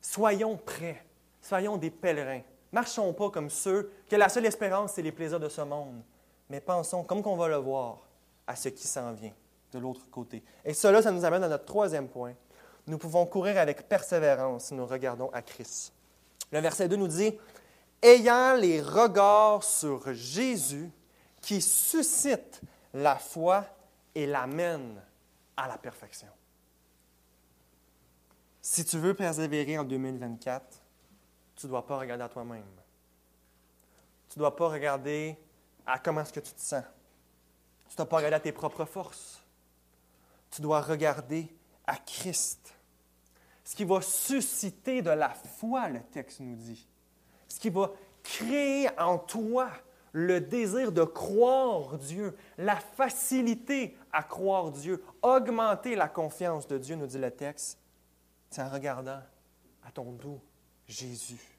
Soyons prêts. Soyons des pèlerins. Marchons pas comme ceux que la seule espérance, c'est les plaisirs de ce monde, mais pensons, comme qu'on va le voir, à ce qui s'en vient de l'autre côté. Et cela, ça nous amène à notre troisième point. Nous pouvons courir avec persévérance si nous regardons à Christ. Le verset 2 nous dit, Ayant les regards sur Jésus qui suscite la foi et l'amène à la perfection. Si tu veux persévérer en 2024, tu ne dois pas regarder à toi-même. Tu ne dois pas regarder à comment est-ce que tu te sens. Tu ne dois pas regarder à tes propres forces. Tu dois regarder à Christ. Ce qui va susciter de la foi, le texte nous dit. Qui va créer en toi le désir de croire Dieu, la facilité à croire Dieu, augmenter la confiance de Dieu, nous dit le texte, c'est en regardant à ton doux Jésus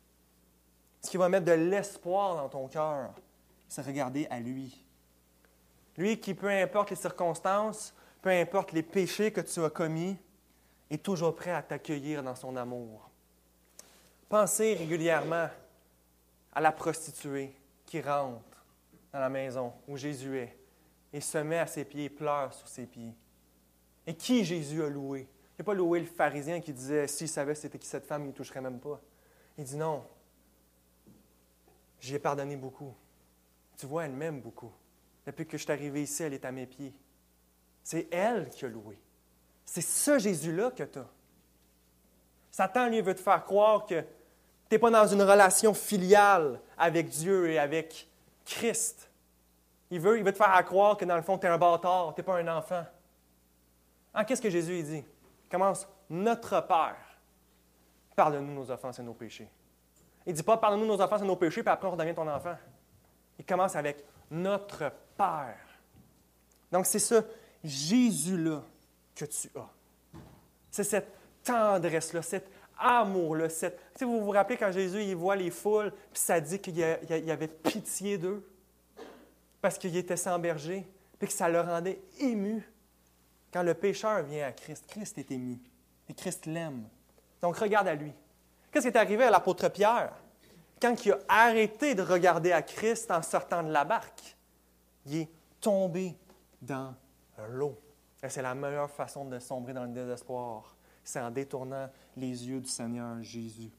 ce qui va mettre de l'espoir dans ton cœur, c'est regarder à lui. Lui qui, peu importe les circonstances, peu importe les péchés que tu as commis, est toujours prêt à t'accueillir dans son amour. Pensez régulièrement à la prostituée qui rentre dans la maison où Jésus est et se met à ses pieds et pleure sur ses pieds. Et qui Jésus a loué? Il n'a pas loué le pharisien qui disait, s'il savait c'était qui cette femme, il ne toucherait même pas. Il dit non, J'y ai pardonné beaucoup. Tu vois, elle m'aime beaucoup. Depuis que je suis arrivé ici, elle est à mes pieds. C'est elle qui a loué. C'est ce Jésus-là que tu as. Satan, lui, veut te faire croire que n'es pas dans une relation filiale avec Dieu et avec Christ. Il veut, il veut te faire croire que dans le fond, tu es un bâtard, tu n'es pas un enfant. Ah, Qu'est-ce que Jésus dit? Il commence Notre Père, pardonne-nous nos offenses et nos péchés. Il ne dit pas pardonne-nous nos offenses et nos péchés, puis après on redevient ton enfant. Il commence avec Notre Père. Donc c'est ce Jésus-là que tu as. C'est cette tendresse-là, cet amour-là. Cette... vous vous rappelez quand Jésus il voit les foules, puis ça dit qu'il y avait pitié d'eux parce qu'il était sans berger, puis que ça le rendait ému. Quand le pécheur vient à Christ, Christ est ému. Et Christ l'aime. Donc regarde à lui. Qu'est-ce qui est arrivé à l'apôtre Pierre? Quand il a arrêté de regarder à Christ en sortant de la barque, il est tombé dans l'eau. C'est la meilleure façon de sombrer dans le désespoir. C'est en détournant les yeux du Seigneur Jésus.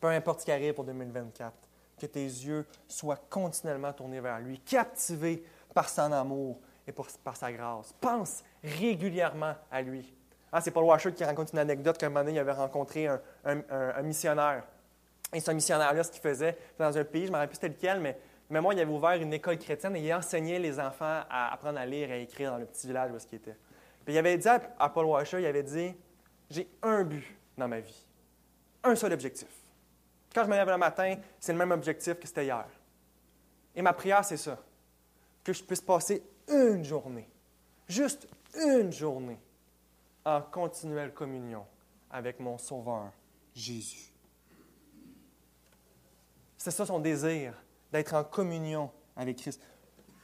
Peu importe ce qui arrive pour 2024, que tes yeux soient continuellement tournés vers lui, captivés par son amour et par sa grâce. Pense régulièrement à lui. Ah, c'est Paul Washer qui raconte une anecdote qu'un moment donné, il avait rencontré un, missionnaire. Et ce missionnaire-là, ce qu'il faisait, dans un pays, je ne me rappelle plus c'était lequel, mais, mais moi, il avait ouvert une école chrétienne et il enseignait les enfants à apprendre à lire et à écrire dans le petit village où il était. Il avait dit à, Paul Washer, il avait dit, j'ai un but dans ma vie, un seul objectif. Quand je me lève le matin, c'est le même objectif que c'était hier. Et ma prière, c'est ça. Que je puisse passer une journée, juste une journée, en continuelle communion avec mon Sauveur, Jésus. C'est ça son désir, d'être en communion avec Christ.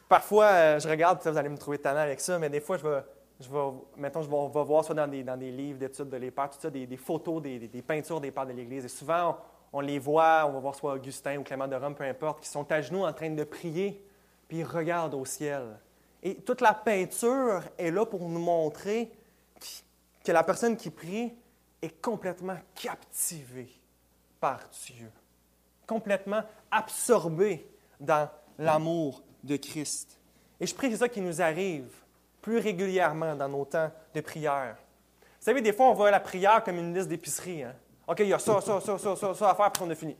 Parfois, euh, je regarde, vous allez me trouver talent avec ça, mais des fois, je vais, je vais, je vais, voir soit dans des, livres d'études de les tout ça, des, photos, des, peintures des pères de l'Église. Et souvent, on, les voit, on va voir soit Augustin ou Clément de Rome, peu importe, qui sont à genoux en train de prier, puis ils regardent au ciel. Et toute la peinture est là pour nous montrer que la personne qui prie est complètement captivée par Dieu, complètement absorbée dans l'amour de Christ. Et je prie que ça qui nous arrive plus régulièrement dans nos temps de prière. Vous savez, des fois, on voit la prière comme une liste d'épicerie. Hein? OK, il y a ça, ça, ça, ça, ça, ça à faire, puis on a fini.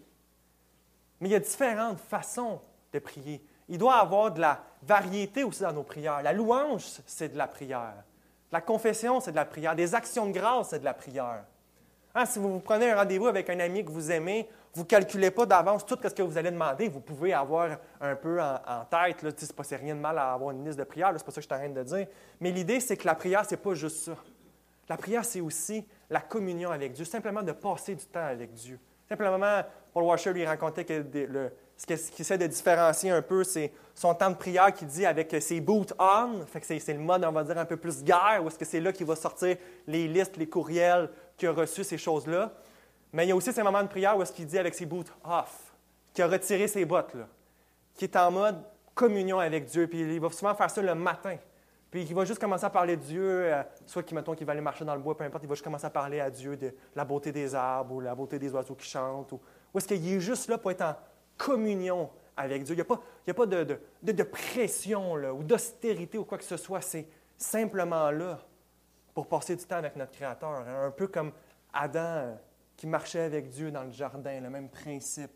Mais il y a différentes façons de prier. Il doit y avoir de la variété aussi dans nos prières. La louange, c'est de la prière. La confession, c'est de la prière. Des actions de grâce, c'est de la prière. Hein, si vous, prenez un rendez-vous avec un ami que vous aimez, vous ne calculez pas d'avance tout ce que vous allez demander. Vous pouvez avoir un peu en, tête, ce n'est pas rien de mal à avoir une liste de prières, c'est pas ça que je suis en train de dire. Mais l'idée, c'est que la prière, ce n'est pas juste ça. La prière, c'est aussi la communion avec Dieu, simplement de passer du temps avec Dieu. Simplement, Paul Washer lui racontait que ce qu'il essaie de différencier un peu, c'est son temps de prière qu'il dit avec ses boots on, c'est le mode, on va dire, un peu plus guerre, où est-ce que c'est là qu'il va sortir les listes, les courriels qu'il a reçus, ces choses-là. Mais il y a aussi ces moments de prière où est-ce qu'il dit avec ses boots off, qu'il a retiré ses bottes, là, qui est en mode communion avec Dieu. Puis il va souvent faire ça le matin. Puis il va juste commencer à parler de Dieu, euh, soit qu'il va aller marcher dans le bois, peu importe, il va juste commencer à parler à Dieu de la beauté des arbres ou la beauté des oiseaux qui chantent. Ou, est-ce qu'il est juste là pour être en communion avec Dieu. Il n'y a pas, il a pas de, de, pression là, ou d'austérité ou quoi que ce soit. C'est simplement là pour passer du temps avec notre Créateur. Hein. Un peu comme Adam qui marchait avec Dieu dans le jardin, le même principe.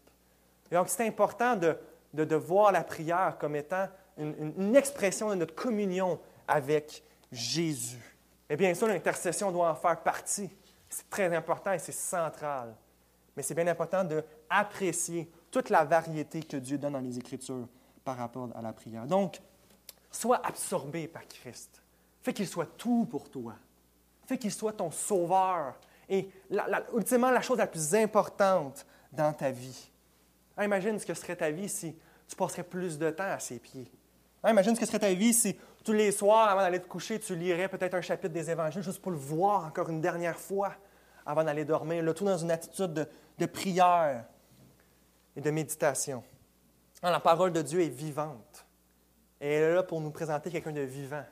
Et donc, c'est important de, de, voir la prière comme étant une, une, expression de notre communion avec Jésus. Et bien sûr, l'intercession doit en faire partie. C'est très important et c'est central. Mais c'est bien important d'apprécier toute la variété que Dieu donne dans les Écritures par rapport à la prière. Donc, sois absorbé par Christ. Fais qu'il soit tout pour toi. Fais qu'il soit ton sauveur. Et ultimement, la chose la plus importante dans ta vie. Ah, imagine ce que serait ta vie si tu passerais plus de temps à ses pieds. Ah, imagine ce que serait ta vie si tous les soirs, avant d'aller te coucher, tu lirais peut-être un chapitre des Évangiles juste pour le voir encore une dernière fois avant d'aller dormir, le tout dans une attitude de prière, et de méditation. Ah, la parole de Dieu est vivante. Et elle est là pour nous présenter quelqu'un de vivant,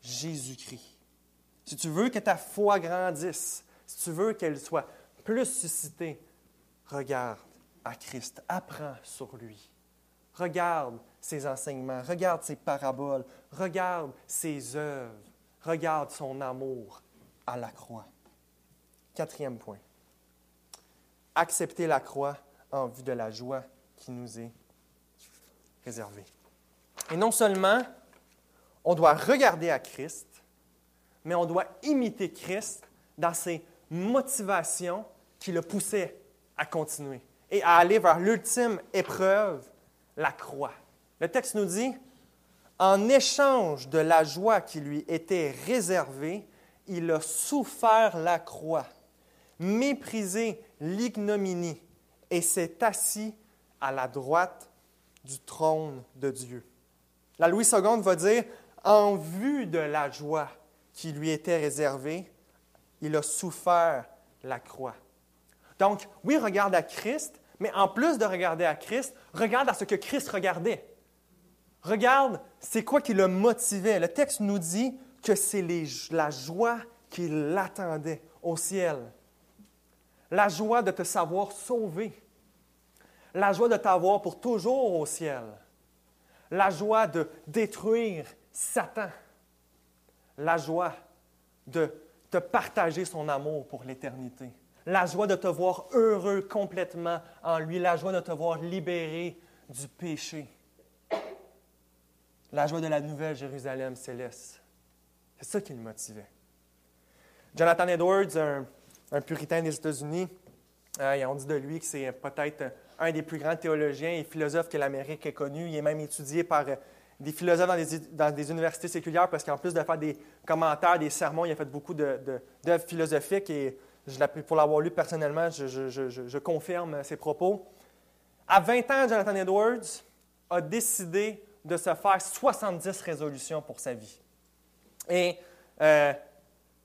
Jésus-Christ. Si tu veux que ta foi grandisse, si tu veux qu'elle soit plus suscitée, regarde à Christ, apprends sur lui. Regarde ses enseignements, regarde ses paraboles, regarde ses œuvres, regarde son amour à la croix. Quatrième point. Accepter la croix en vue de la joie qui nous est réservée. Et non seulement on doit regarder à Christ, mais on doit imiter Christ dans ses motivations qui le poussaient à continuer et à aller vers l'ultime épreuve, la croix. Le texte nous dit, en échange de la joie qui lui était réservée, il a souffert la croix, méprisé l'ignominie et s'est assis à la droite du trône de Dieu. La Louis II va dire, en vue de la joie qui lui était réservée, il a souffert la croix. Donc, oui, regarde à Christ, mais en plus de regarder à Christ, regarde à ce que Christ regardait. Regarde, c'est quoi qui le motivait. Le texte nous dit que c'est la joie qui l'attendait au ciel. La joie de te savoir sauvé. La joie de t'avoir pour toujours au ciel. La joie de détruire Satan. La joie de te partager son amour pour l'éternité la joie de te voir heureux complètement en lui, la joie de te voir libéré du péché, la joie de la nouvelle Jérusalem céleste. C'est ça qui le motivait. Jonathan Edwards, un, puritain des États-Unis, euh, on dit de lui que c'est peut-être un des plus grands théologiens et philosophes que l'Amérique ait connu. Il est même étudié par euh, des philosophes dans des, universités séculières parce qu'en plus de faire des commentaires, des sermons, il a fait beaucoup d'œuvres philosophiques et pour l'avoir lu personnellement, je, confirme ses propos. À 20 ans, Jonathan Edwards a décidé de se faire 70 résolutions pour sa vie. Et euh,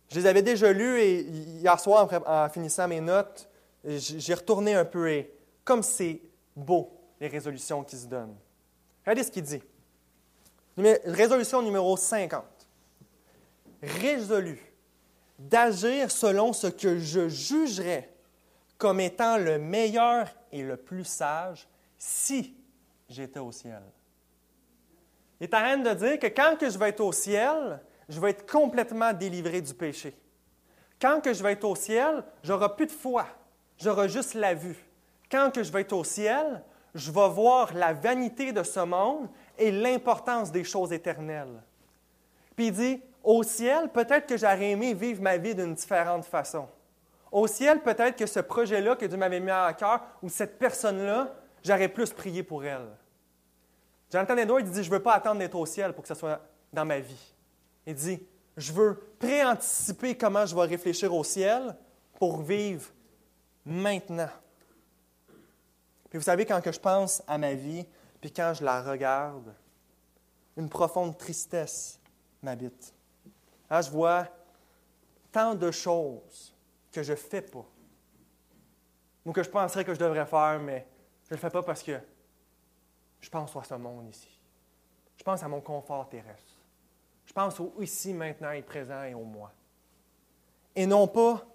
je les avais déjà lues et hier soir, en, finissant mes notes, j'ai retourné un peu et comme c'est beau, les résolutions qu'il se donne. Regardez ce qu'il dit. Résolution numéro 50. Résolu d'agir selon ce que je jugerais comme étant le meilleur et le plus sage si j'étais au ciel. Il est en train de dire que quand je vais être au ciel, je vais être complètement délivré du péché. Quand je vais être au ciel, j'aurai plus de foi, j'aurai juste la vue. Quand je vais être au ciel, je vais voir la vanité de ce monde et l'importance des choses éternelles. Puis il dit, au ciel, peut-être que j'aurais aimé vivre ma vie d'une différente façon. Au ciel, peut-être que ce projet-là que Dieu m'avait mis à cœur, ou cette personne-là, j'aurais plus prié pour elle. Jonathan Edwards dit, je ne veux pas attendre d'être au ciel pour que ce soit dans ma vie. Il dit, je veux préanticiper comment je vais réfléchir au ciel pour vivre maintenant. Puis vous savez, quand que je pense à ma vie, puis quand je la regarde, une profonde tristesse m'habite. Ah, je vois tant de choses que je ne fais pas, ou que je penserais que je devrais faire, mais je ne le fais pas parce que je pense à ce monde ici. Je pense à mon confort terrestre. Je pense au ici, maintenant et présent et au moi. Et non pas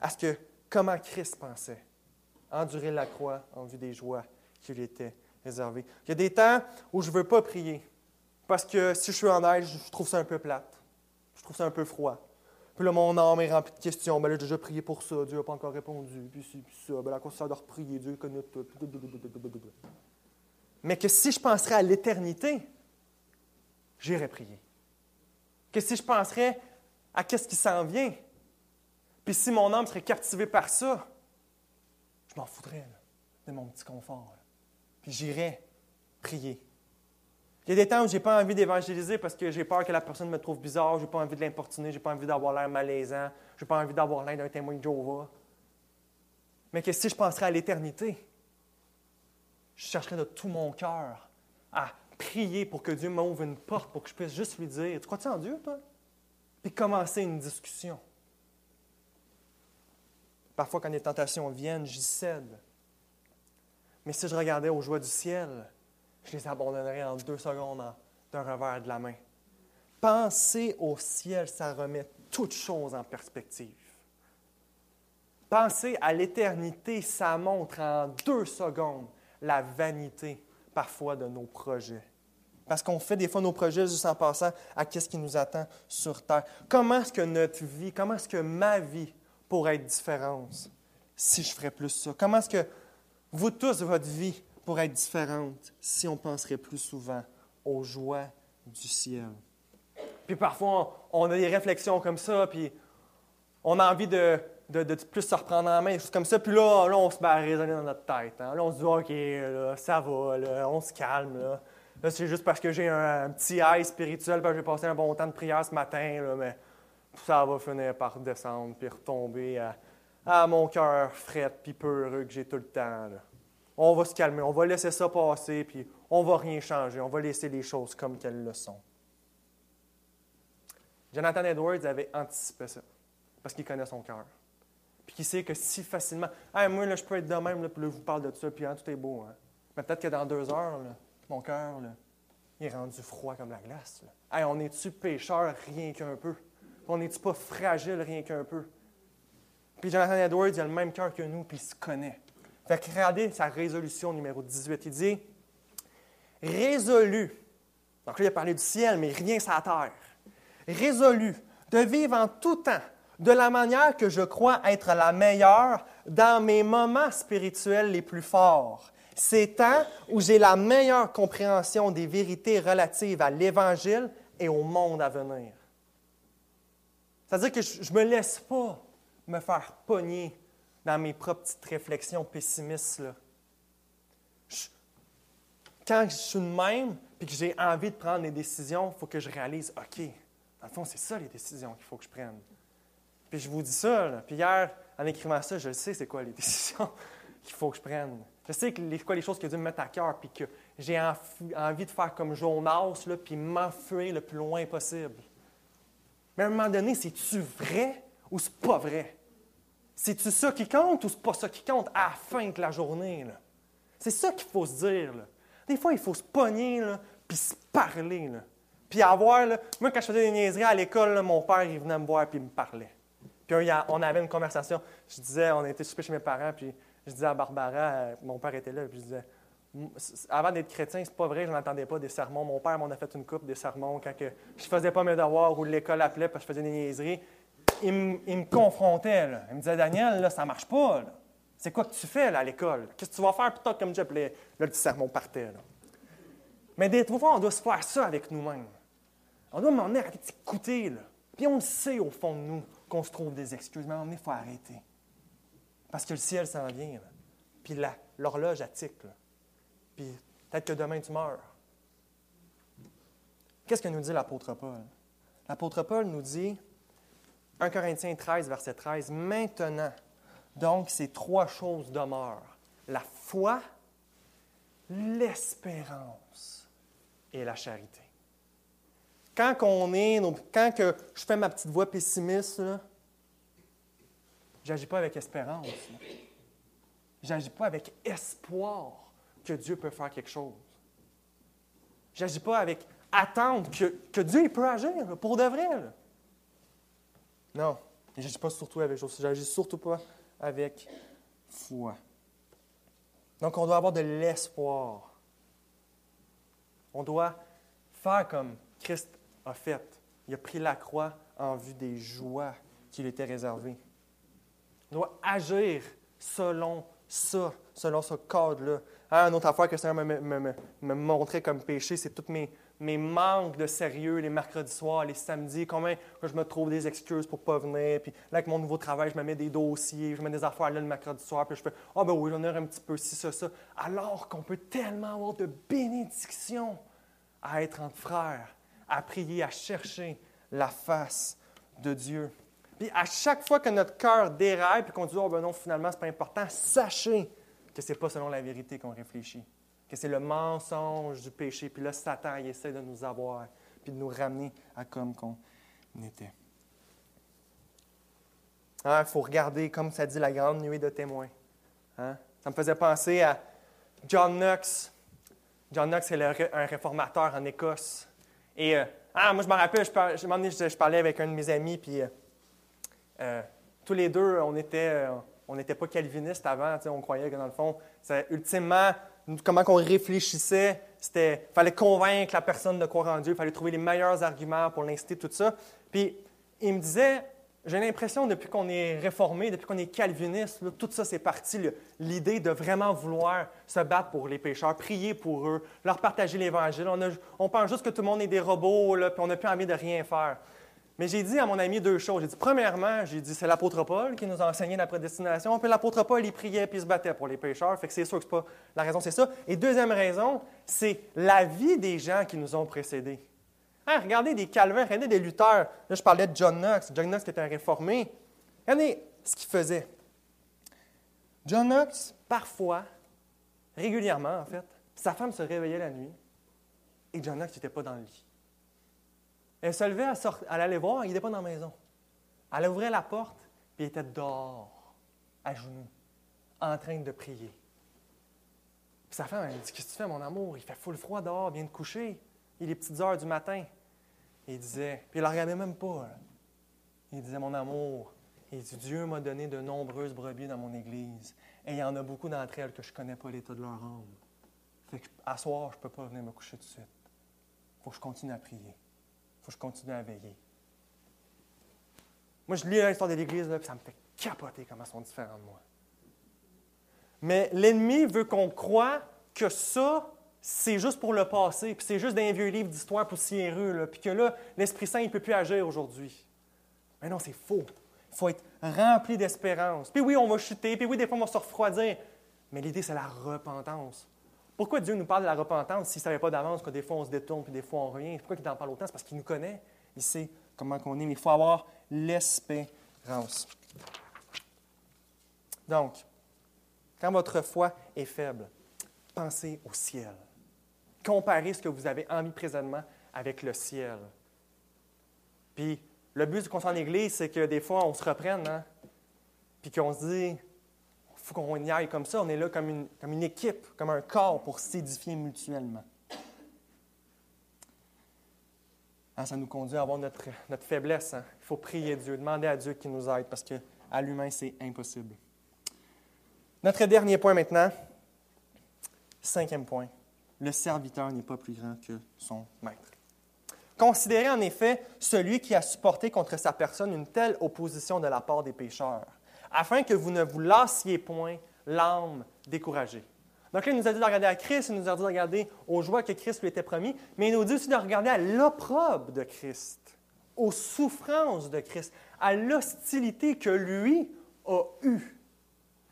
à ce que, comment Christ pensait, endurer la croix en vue des joies qui lui Il y a des temps où je ne veux pas prier, parce que si je suis en aide, je trouve ça un peu plate. Je trouve ça un peu froid. Puis là, mon âme est remplie de questions. Ben là, j'ai déjà prié pour ça. Dieu n'a pas encore répondu. Puis puis ça. Ben là, qu'on ça de reprier? Dieu connaît tout. Mais que si je penserais à l'éternité, j'irais prier. Que si je penserais à qu'est-ce qui s'en vient, puis si mon âme serait captivée par ça, je m'en foutrais de mon petit confort. J'irais prier. Il y a des temps où je n'ai pas envie d'évangéliser parce que j'ai peur que la personne me trouve bizarre, je n'ai pas envie de l'importuner, je n'ai pas envie d'avoir l'air malaisant, je n'ai pas envie d'avoir l'air d'un témoin de Jéhovah. Mais que si je penserais à l'éternité, je chercherais de tout mon cœur à prier pour que Dieu m'ouvre une porte pour que je puisse juste lui dire Tu crois-tu en Dieu, toi? Puis commencer une discussion. Parfois, quand les tentations viennent, j'y cède. Mais si je regardais aux joies du ciel, je les abandonnerai en deux secondes d'un revers de la main. Penser au ciel, ça remet toutes choses en perspective. Penser à l'éternité, ça montre en deux secondes la vanité parfois de nos projets Parce qu'on fait des fois nos projets juste en passant à qu'est-ce qui nous attend sur Terre. Comment est-ce que notre vie, comment est-ce que ma vie pourrait être différente si je ferais plus ça? Comment est-ce que vous tous, votre vie pourrait être différente si on penserait plus souvent aux joies du ciel? Puis parfois, on a des réflexions comme ça, puis on a envie de, de, plus se reprendre en main, des choses comme ça. Puis là, là on se met à raisonner dans notre tête. Hein. Là, on se dit, OK, ça va, on se calme. Là. Là, c'est juste parce que j'ai un, petit high spirituel, parce que j'ai passé un bon temps de prière ce matin, là, mais ça va finir par descendre puis retomber à, mon cœur fret puis peureux que j'ai tout le temps. On va se calmer, on va laisser ça passer, puis on va rien changer, on va laisser les choses comme qu'elles le sont. Jonathan Edwards avait anticipé ça, parce qu'il connaît son cœur. Puis qu'il sait que si facilement, moi, là, je peux être de même, là, puis là, je vous parle de ça, puis hein, tout est beau. Hein. Mais peut-être que dans deux heures, mon cœur, il est rendu froid comme la glace. on est-tu pécheur rien qu'un peu? On n'est-tu pas fragile rien qu'un peu? Puis Jonathan Edwards, il a le même cœur que nous, puis il se connaît. Fait que regardez sa résolution numéro 18. Il dit Résolu. Donc là, il a parlé du ciel, mais rien sur la terre. Résolu de vivre en tout temps de la manière que je crois être la meilleure dans mes moments spirituels les plus forts c'est temps où j'ai la meilleure compréhension des vérités relatives à l'Évangile et au monde à venir. C'est-à-dire que je ne me laisse pas me faire pogner dans mes propres petites réflexions pessimistes. quand je suis de même et que j'ai envie de prendre des décisions, il faut que je réalise, OK, dans le fond, c'est ça les décisions qu'il faut que je prenne. Puis je vous dis ça, puis hier, en écrivant ça, je sais c'est quoi les décisions qu'il faut que je prenne. Je sais que les, quoi les choses que Dieu me met à cœur, puis que j'ai envie de faire comme Jonas, là, puis m'enfuir le plus loin possible. Mais à un moment donné, c'est-tu vrai ou c'est pas vrai? C'est-tu ça qui compte ou c'est pas ça qui compte à la fin de la journée? C'est ça qu'il faut se dire. Des fois, il faut se pogner, puis se parler. Puis avoir, moi, quand je faisais des niaiseries à l'école, mon père, il venait me voir puis il me parlait. Puis on avait une conversation. Je disais, on était chez mes parents, puis je disais à Barbara, euh, mon père était là, puis je disais, avant d'être chrétien, c'est pas vrai, je n'entendais pas des sermons. Mon père m'en a fait une coupe des sermons quand je faisais pas mes devoirs ou l'école appelait parce que je faisais des niaiseries. Il, me, confrontait. Il me disait, Daniel, là, ça marche pas. C'est quoi que tu fais à l'école? Qu'est-ce que tu vas faire? Plutôt comme Jeff? Là, le petit sermon partait. Mais des fois, on doit se faire ça avec nous-mêmes. On doit m'emmener à écouter. Là. Puis on le sait au fond de nous qu'on se trouve des excuses, mais à un moment il faut arrêter. Parce que le ciel s'en vient. Puis l'horloge, a tique. Puis peut-être que demain, tu meurs. Qu'est-ce que nous dit l'apôtre Paul? L'apôtre Paul nous dit, 1 Corinthiens 13, verset 13, Maintenant, donc, ces trois choses demeurent. La foi, l'espérance et la charité. Quand on est, quand que je fais ma petite voix pessimiste, je n'agis pas avec espérance. Je n'agis pas avec espoir que Dieu peut faire quelque chose. Je n'agis pas avec attendre que, que, Dieu peut agir pour de vrai. Non, je n'agis pas surtout avec j'agis surtout pas avec foi. Donc, on doit avoir de l'espoir. On doit faire comme Christ a fait. Il a pris la croix en vue des joies qui lui étaient réservées doit agir selon ça, selon ce cadre-là. Hein, une autre affaire que ça me, me, me, montrait comme péché, c'est tous mes, mes manques de sérieux les mercredis soirs, les samedis, comment je me trouve des excuses pour ne pas venir. Puis là, avec mon nouveau travail, je me mets des dossiers, je mets des affaires là le mercredi soir, puis je fais Ah, oh, ben oui, j'en ai un petit peu ci, ça, ça. Alors qu'on peut tellement avoir de bénédictions à être entre frères, à prier, à chercher la face de Dieu. Puis à chaque fois que notre cœur déraille et qu'on dit Oh ben non, finalement, ce n'est pas important, sachez que ce n'est pas selon la vérité qu'on réfléchit, que c'est le mensonge du péché. Puis là, Satan, il essaie de nous avoir, puis de nous ramener à comme qu'on était. Il faut regarder, comme ça dit, la grande nuée de témoins. Hein? Ça me faisait penser à John Knox. John Knox, c'est un réformateur en Écosse. Et euh, ah, moi, je me rappelle, je, je, je, parlais avec un de mes amis, puis. Euh, euh, tous les deux, on était, euh, on n'était pas calvinistes avant. On croyait que dans le fond, ultimement comment qu'on réfléchissait c'était, fallait convaincre la personne de croire en Dieu, il fallait trouver les meilleurs arguments pour l'inciter, tout ça. Puis il me disait, j'ai l'impression, depuis qu'on est réformé, depuis qu'on est calviniste, tout ça, c'est parti, l'idée de vraiment vouloir se battre pour les pécheurs, prier pour eux, leur partager l'Évangile. On, on, pense juste que tout le monde est des robots, puis on n'a plus envie de rien faire. Mais j'ai dit à mon ami deux choses. J'ai dit, premièrement, j'ai dit, c'est l'apôtre Paul qui nous a enseigné la prédestination. Puis l'apôtre Paul, il priait puis il se battait pour les pécheurs. Fait que c'est sûr que c'est pas la raison, c'est ça. Et deuxième raison, c'est la vie des gens qui nous ont précédés. Hein, regardez des Calvins, regardez des lutteurs. Là, je parlais de John Knox. John Knox était un réformé. Regardez ce qu'il faisait. John Knox, parfois, régulièrement en fait, sa femme se réveillait la nuit et John Knox n'était pas dans le lit. Elle se levait, elle, allait voir, il n'était pas dans la maison. Elle ouvrait la porte, puis il était dehors, à genoux, en train de prier. Puis sa femme, elle dit Qu'est-ce que tu fais, mon amour? Il fait full froid dehors, vient de coucher. Il est petites heures du matin. il disait, puis il ne la regardait même pas. Il disait Mon amour, il dit Dieu m'a donné de nombreuses brebis dans mon église. Et il y en a beaucoup d'entre elles que je ne connais pas l'état de leur âme. Fait qu'à soir, je ne peux pas venir me coucher tout de suite. Il faut que je continue à prier je continue à veiller. Moi, je lis l'histoire de l'Église, et ça me fait capoter comment ils sont différents de moi. Mais l'ennemi veut qu'on croie que ça, c'est juste pour le passé, puis c'est juste d'un vieux livre d'histoire poussiéreux, puis que là, l'Esprit Saint, il ne peut plus agir aujourd'hui. Mais non, c'est faux. Il faut être rempli d'espérance. Puis oui, on va chuter, puis oui, des fois, on va se refroidir. Mais l'idée, c'est la repentance. Pourquoi Dieu nous parle de la repentance s'il ne savait pas d'avance que des fois on se détourne des fois on revient? Pourquoi il en parle autant? C'est parce qu'il nous connaît. Il sait comment on est, mais il faut avoir l'espérance. Donc, quand votre foi est faible, pensez au ciel. Comparez ce que vous avez envie présentement avec le ciel. Puis, le but du conseil en Église, c'est que des fois, on se reprenne, hein? puis qu'on se dit, faut qu'on y aille comme ça. On est là comme une, comme une équipe, comme un corps pour s'édifier mutuellement. Ah, ça nous conduit à avoir notre, notre faiblesse. Hein. Il faut prier Dieu, demander à Dieu qu'il nous aide parce qu'à l'humain, c'est impossible. Notre dernier point maintenant, cinquième point, le serviteur n'est pas plus grand que son maître. Considérez en effet celui qui a supporté contre sa personne une telle opposition de la part des pécheurs afin que vous ne vous lassiez point l'âme découragée. Donc là, il nous a dit de regarder à Christ, il nous a dit de regarder aux joies que Christ lui était promis, mais il nous dit aussi de regarder à l'opprobre de Christ, aux souffrances de Christ, à l'hostilité que lui a eue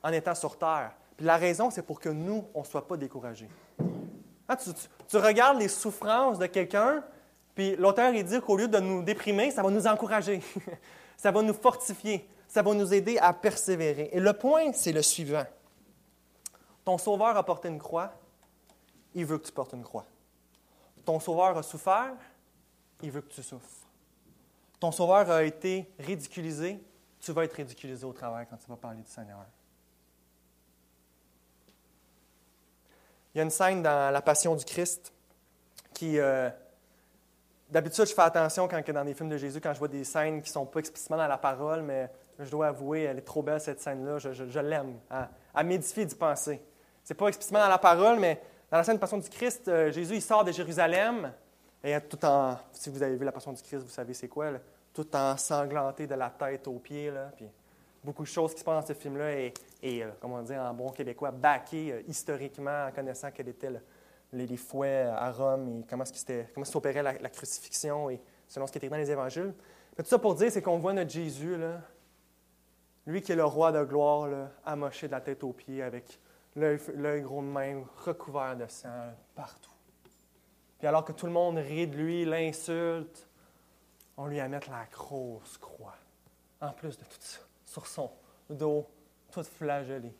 en étant sur terre. Puis la raison, c'est pour que nous, on ne soit pas découragés. Hein, tu, regardes les souffrances de quelqu'un, puis l'auteur, il dit qu'au lieu de nous déprimer, ça va nous encourager, ça va nous fortifier, ça va nous aider à persévérer. Et le point, c'est le suivant. Ton Sauveur a porté une croix, il veut que tu portes une croix. Ton Sauveur a souffert, il veut que tu souffres. Ton Sauveur a été ridiculisé, tu vas être ridiculisé au travail quand tu vas parler du Seigneur. Il y a une scène dans La Passion du Christ qui, euh, D'habitude, je fais attention quand, dans des films de Jésus, quand je vois des scènes qui ne sont pas explicitement dans la parole, mais je dois avouer, elle est trop belle cette scène-là. Je, l'aime. Elle, m'édifie d'y penser. Ce n'est pas explicitement dans la parole, mais dans la scène de Passion du Christ, euh, Jésus il sort de Jérusalem, et tout en. Si vous avez vu la Passion du Christ, vous savez c'est quoi, tout ensanglanté de la tête aux pieds. Là, puis beaucoup de choses qui se passent dans ce film-là et, euh, comment dire en bon québécois, baqué euh, historiquement en connaissant quel était le, les, fouets à Rome et comment, comment s'opérait la, la, crucifixion et selon ce qui était dans les évangiles. Mais tout ça pour dire, c'est qu'on voit notre Jésus, là, lui qui est le roi de gloire, amoché de la tête aux pieds avec l'œil gros de même, recouvert de sang partout. Puis alors que tout le monde rit de lui, l'insulte, on lui a mis la grosse croix. En plus de tout ça, sur son dos, tout flagellé.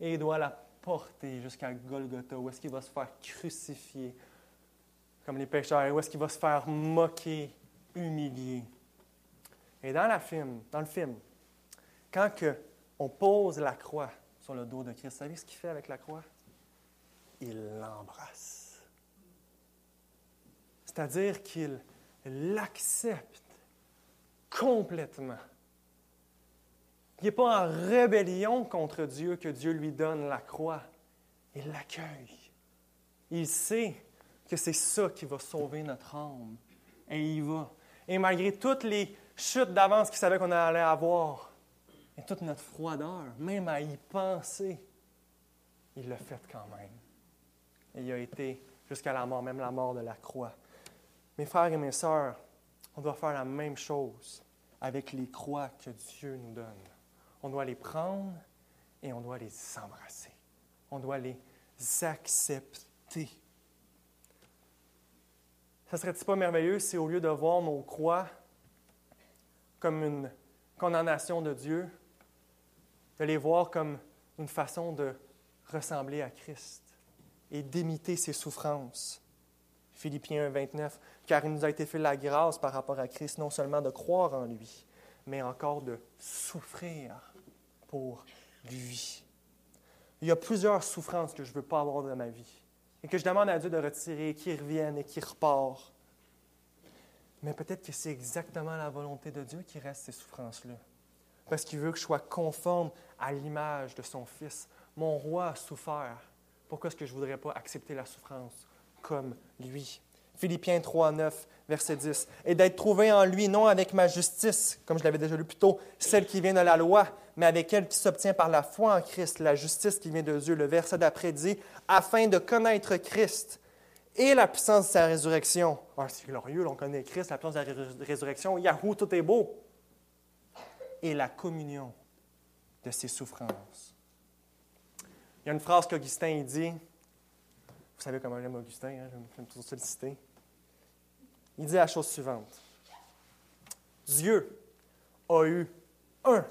Et il doit la porter jusqu'à Golgotha, où est-ce qu'il va se faire crucifier comme les pécheurs, où est-ce qu'il va se faire moquer, humilier. Et dans, la film, dans le film, quand on pose la croix sur le dos de Christ, savez ce qu'il fait avec la croix? Il l'embrasse. C'est-à-dire qu'il l'accepte complètement. Il n'est pas en rébellion contre Dieu que Dieu lui donne la croix. Il l'accueille. Il sait que c'est ça qui va sauver notre âme. Et il va. Et malgré toutes les chutes d'avance qu'il savait qu'on allait avoir, et toute notre froideur, même à y penser, il l'a fait quand même. Et il a été jusqu'à la mort, même la mort de la croix. Mes frères et mes sœurs, on doit faire la même chose avec les croix que Dieu nous donne. On doit les prendre et on doit les embrasser. On doit les accepter. Ça serait-il pas merveilleux si au lieu de voir nos croix comme une condamnation de Dieu, de les voir comme une façon de ressembler à Christ et d'imiter ses souffrances. Philippiens 1, 29, car il nous a été fait la grâce par rapport à Christ, non seulement de croire en lui, mais encore de souffrir pour lui. Il y a plusieurs souffrances que je ne veux pas avoir dans ma vie et que je demande à Dieu de retirer, qui reviennent et qui repartent. Mais peut-être que c'est exactement la volonté de Dieu qui reste ces souffrances-là. Parce qu'il veut que je sois conforme à l'image de son Fils. Mon roi a souffert. Pourquoi est-ce que je ne voudrais pas accepter la souffrance comme lui? Philippiens 3, 9, verset 10. Et d'être trouvé en lui, non avec ma justice, comme je l'avais déjà lu plus tôt, celle qui vient de la loi, mais avec elle qui s'obtient par la foi en Christ, la justice qui vient de Dieu. Le verset d'après dit, afin de connaître Christ et la puissance de sa résurrection. Ah, c'est glorieux, on connaît Christ, la puissance de la résurrection. Yahoo, tout est beau. Et la communion de ses souffrances. Il y a une phrase qu'Augustin dit. Vous savez comment j'aime Augustin, hein? j'aime toujours le citer. Il dit la chose suivante. Dieu a eu un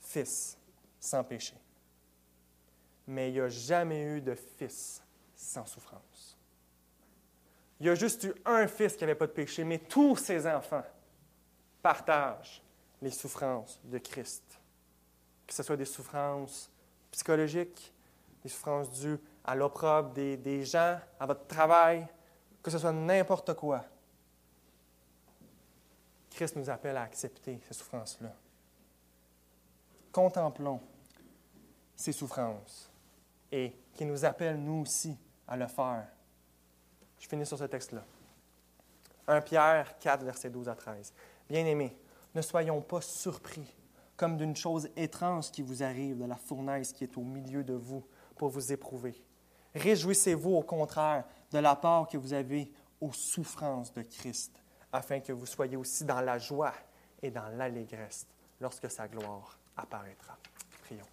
fils sans péché, mais il n'y a jamais eu de fils sans souffrance. Il y a juste eu un fils qui n'avait pas de péché, mais tous ses enfants partagent les souffrances de Christ. Que ce soit des souffrances psychologiques, des souffrances dues à l'opprobre des, des gens, à votre travail, que ce soit n'importe quoi. Christ nous appelle à accepter ces souffrances-là. Contemplons ces souffrances et qui nous appelle nous aussi à le faire. Je finis sur ce texte-là. 1 Pierre 4, versets 12 à 13. Bien-aimés, ne soyons pas surpris comme d'une chose étrange qui vous arrive de la fournaise qui est au milieu de vous pour vous éprouver. Réjouissez-vous au contraire de la part que vous avez aux souffrances de Christ, afin que vous soyez aussi dans la joie et dans l'allégresse lorsque sa gloire apparaîtra. Prions.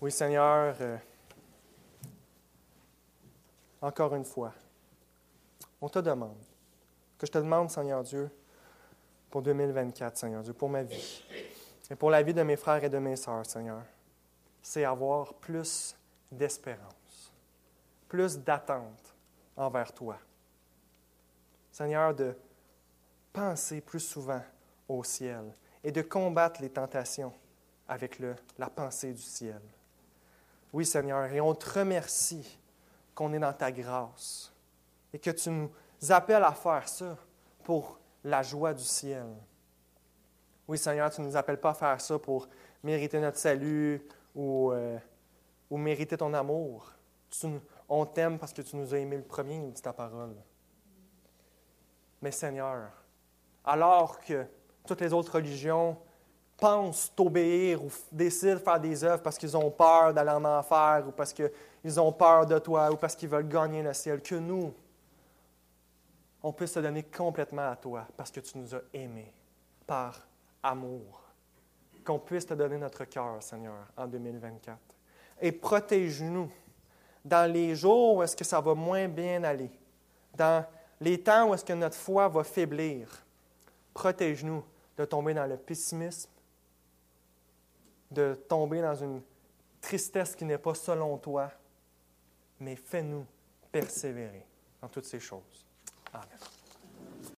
Oui, Seigneur, euh, encore une fois, on te demande, que je te demande, Seigneur Dieu, pour 2024, Seigneur Dieu, pour ma vie et pour la vie de mes frères et de mes sœurs, Seigneur, c'est avoir plus d'espérance, plus d'attente envers toi. Seigneur, de penser plus souvent au ciel et de combattre les tentations avec le, la pensée du ciel. Oui, Seigneur, et on te remercie qu'on est dans ta grâce et que tu nous appelles à faire ça pour la joie du ciel. Oui, Seigneur, tu ne nous appelles pas à faire ça pour mériter notre salut ou, euh, mériter ton amour. on t'aime parce que tu nous as aimé le premier, dit ta parole. Mais Seigneur, alors que toutes les autres religions pensent t'obéir ou décident de faire des œuvres parce qu'ils ont peur d'aller en enfer ou parce qu'ils ont peur de toi ou parce qu'ils veulent gagner le ciel, que nous, on puisse se donner complètement à toi parce que tu nous as aimés par amour. Qu'on puisse te donner notre cœur, Seigneur, en 2024. Et protège-nous dans les jours où est-ce que ça va moins bien aller, dans les temps où est-ce que notre foi va faiblir. Protège-nous de tomber dans le pessimisme, de tomber dans une tristesse qui n'est pas selon toi, mais fais-nous persévérer dans toutes ces choses. Amen.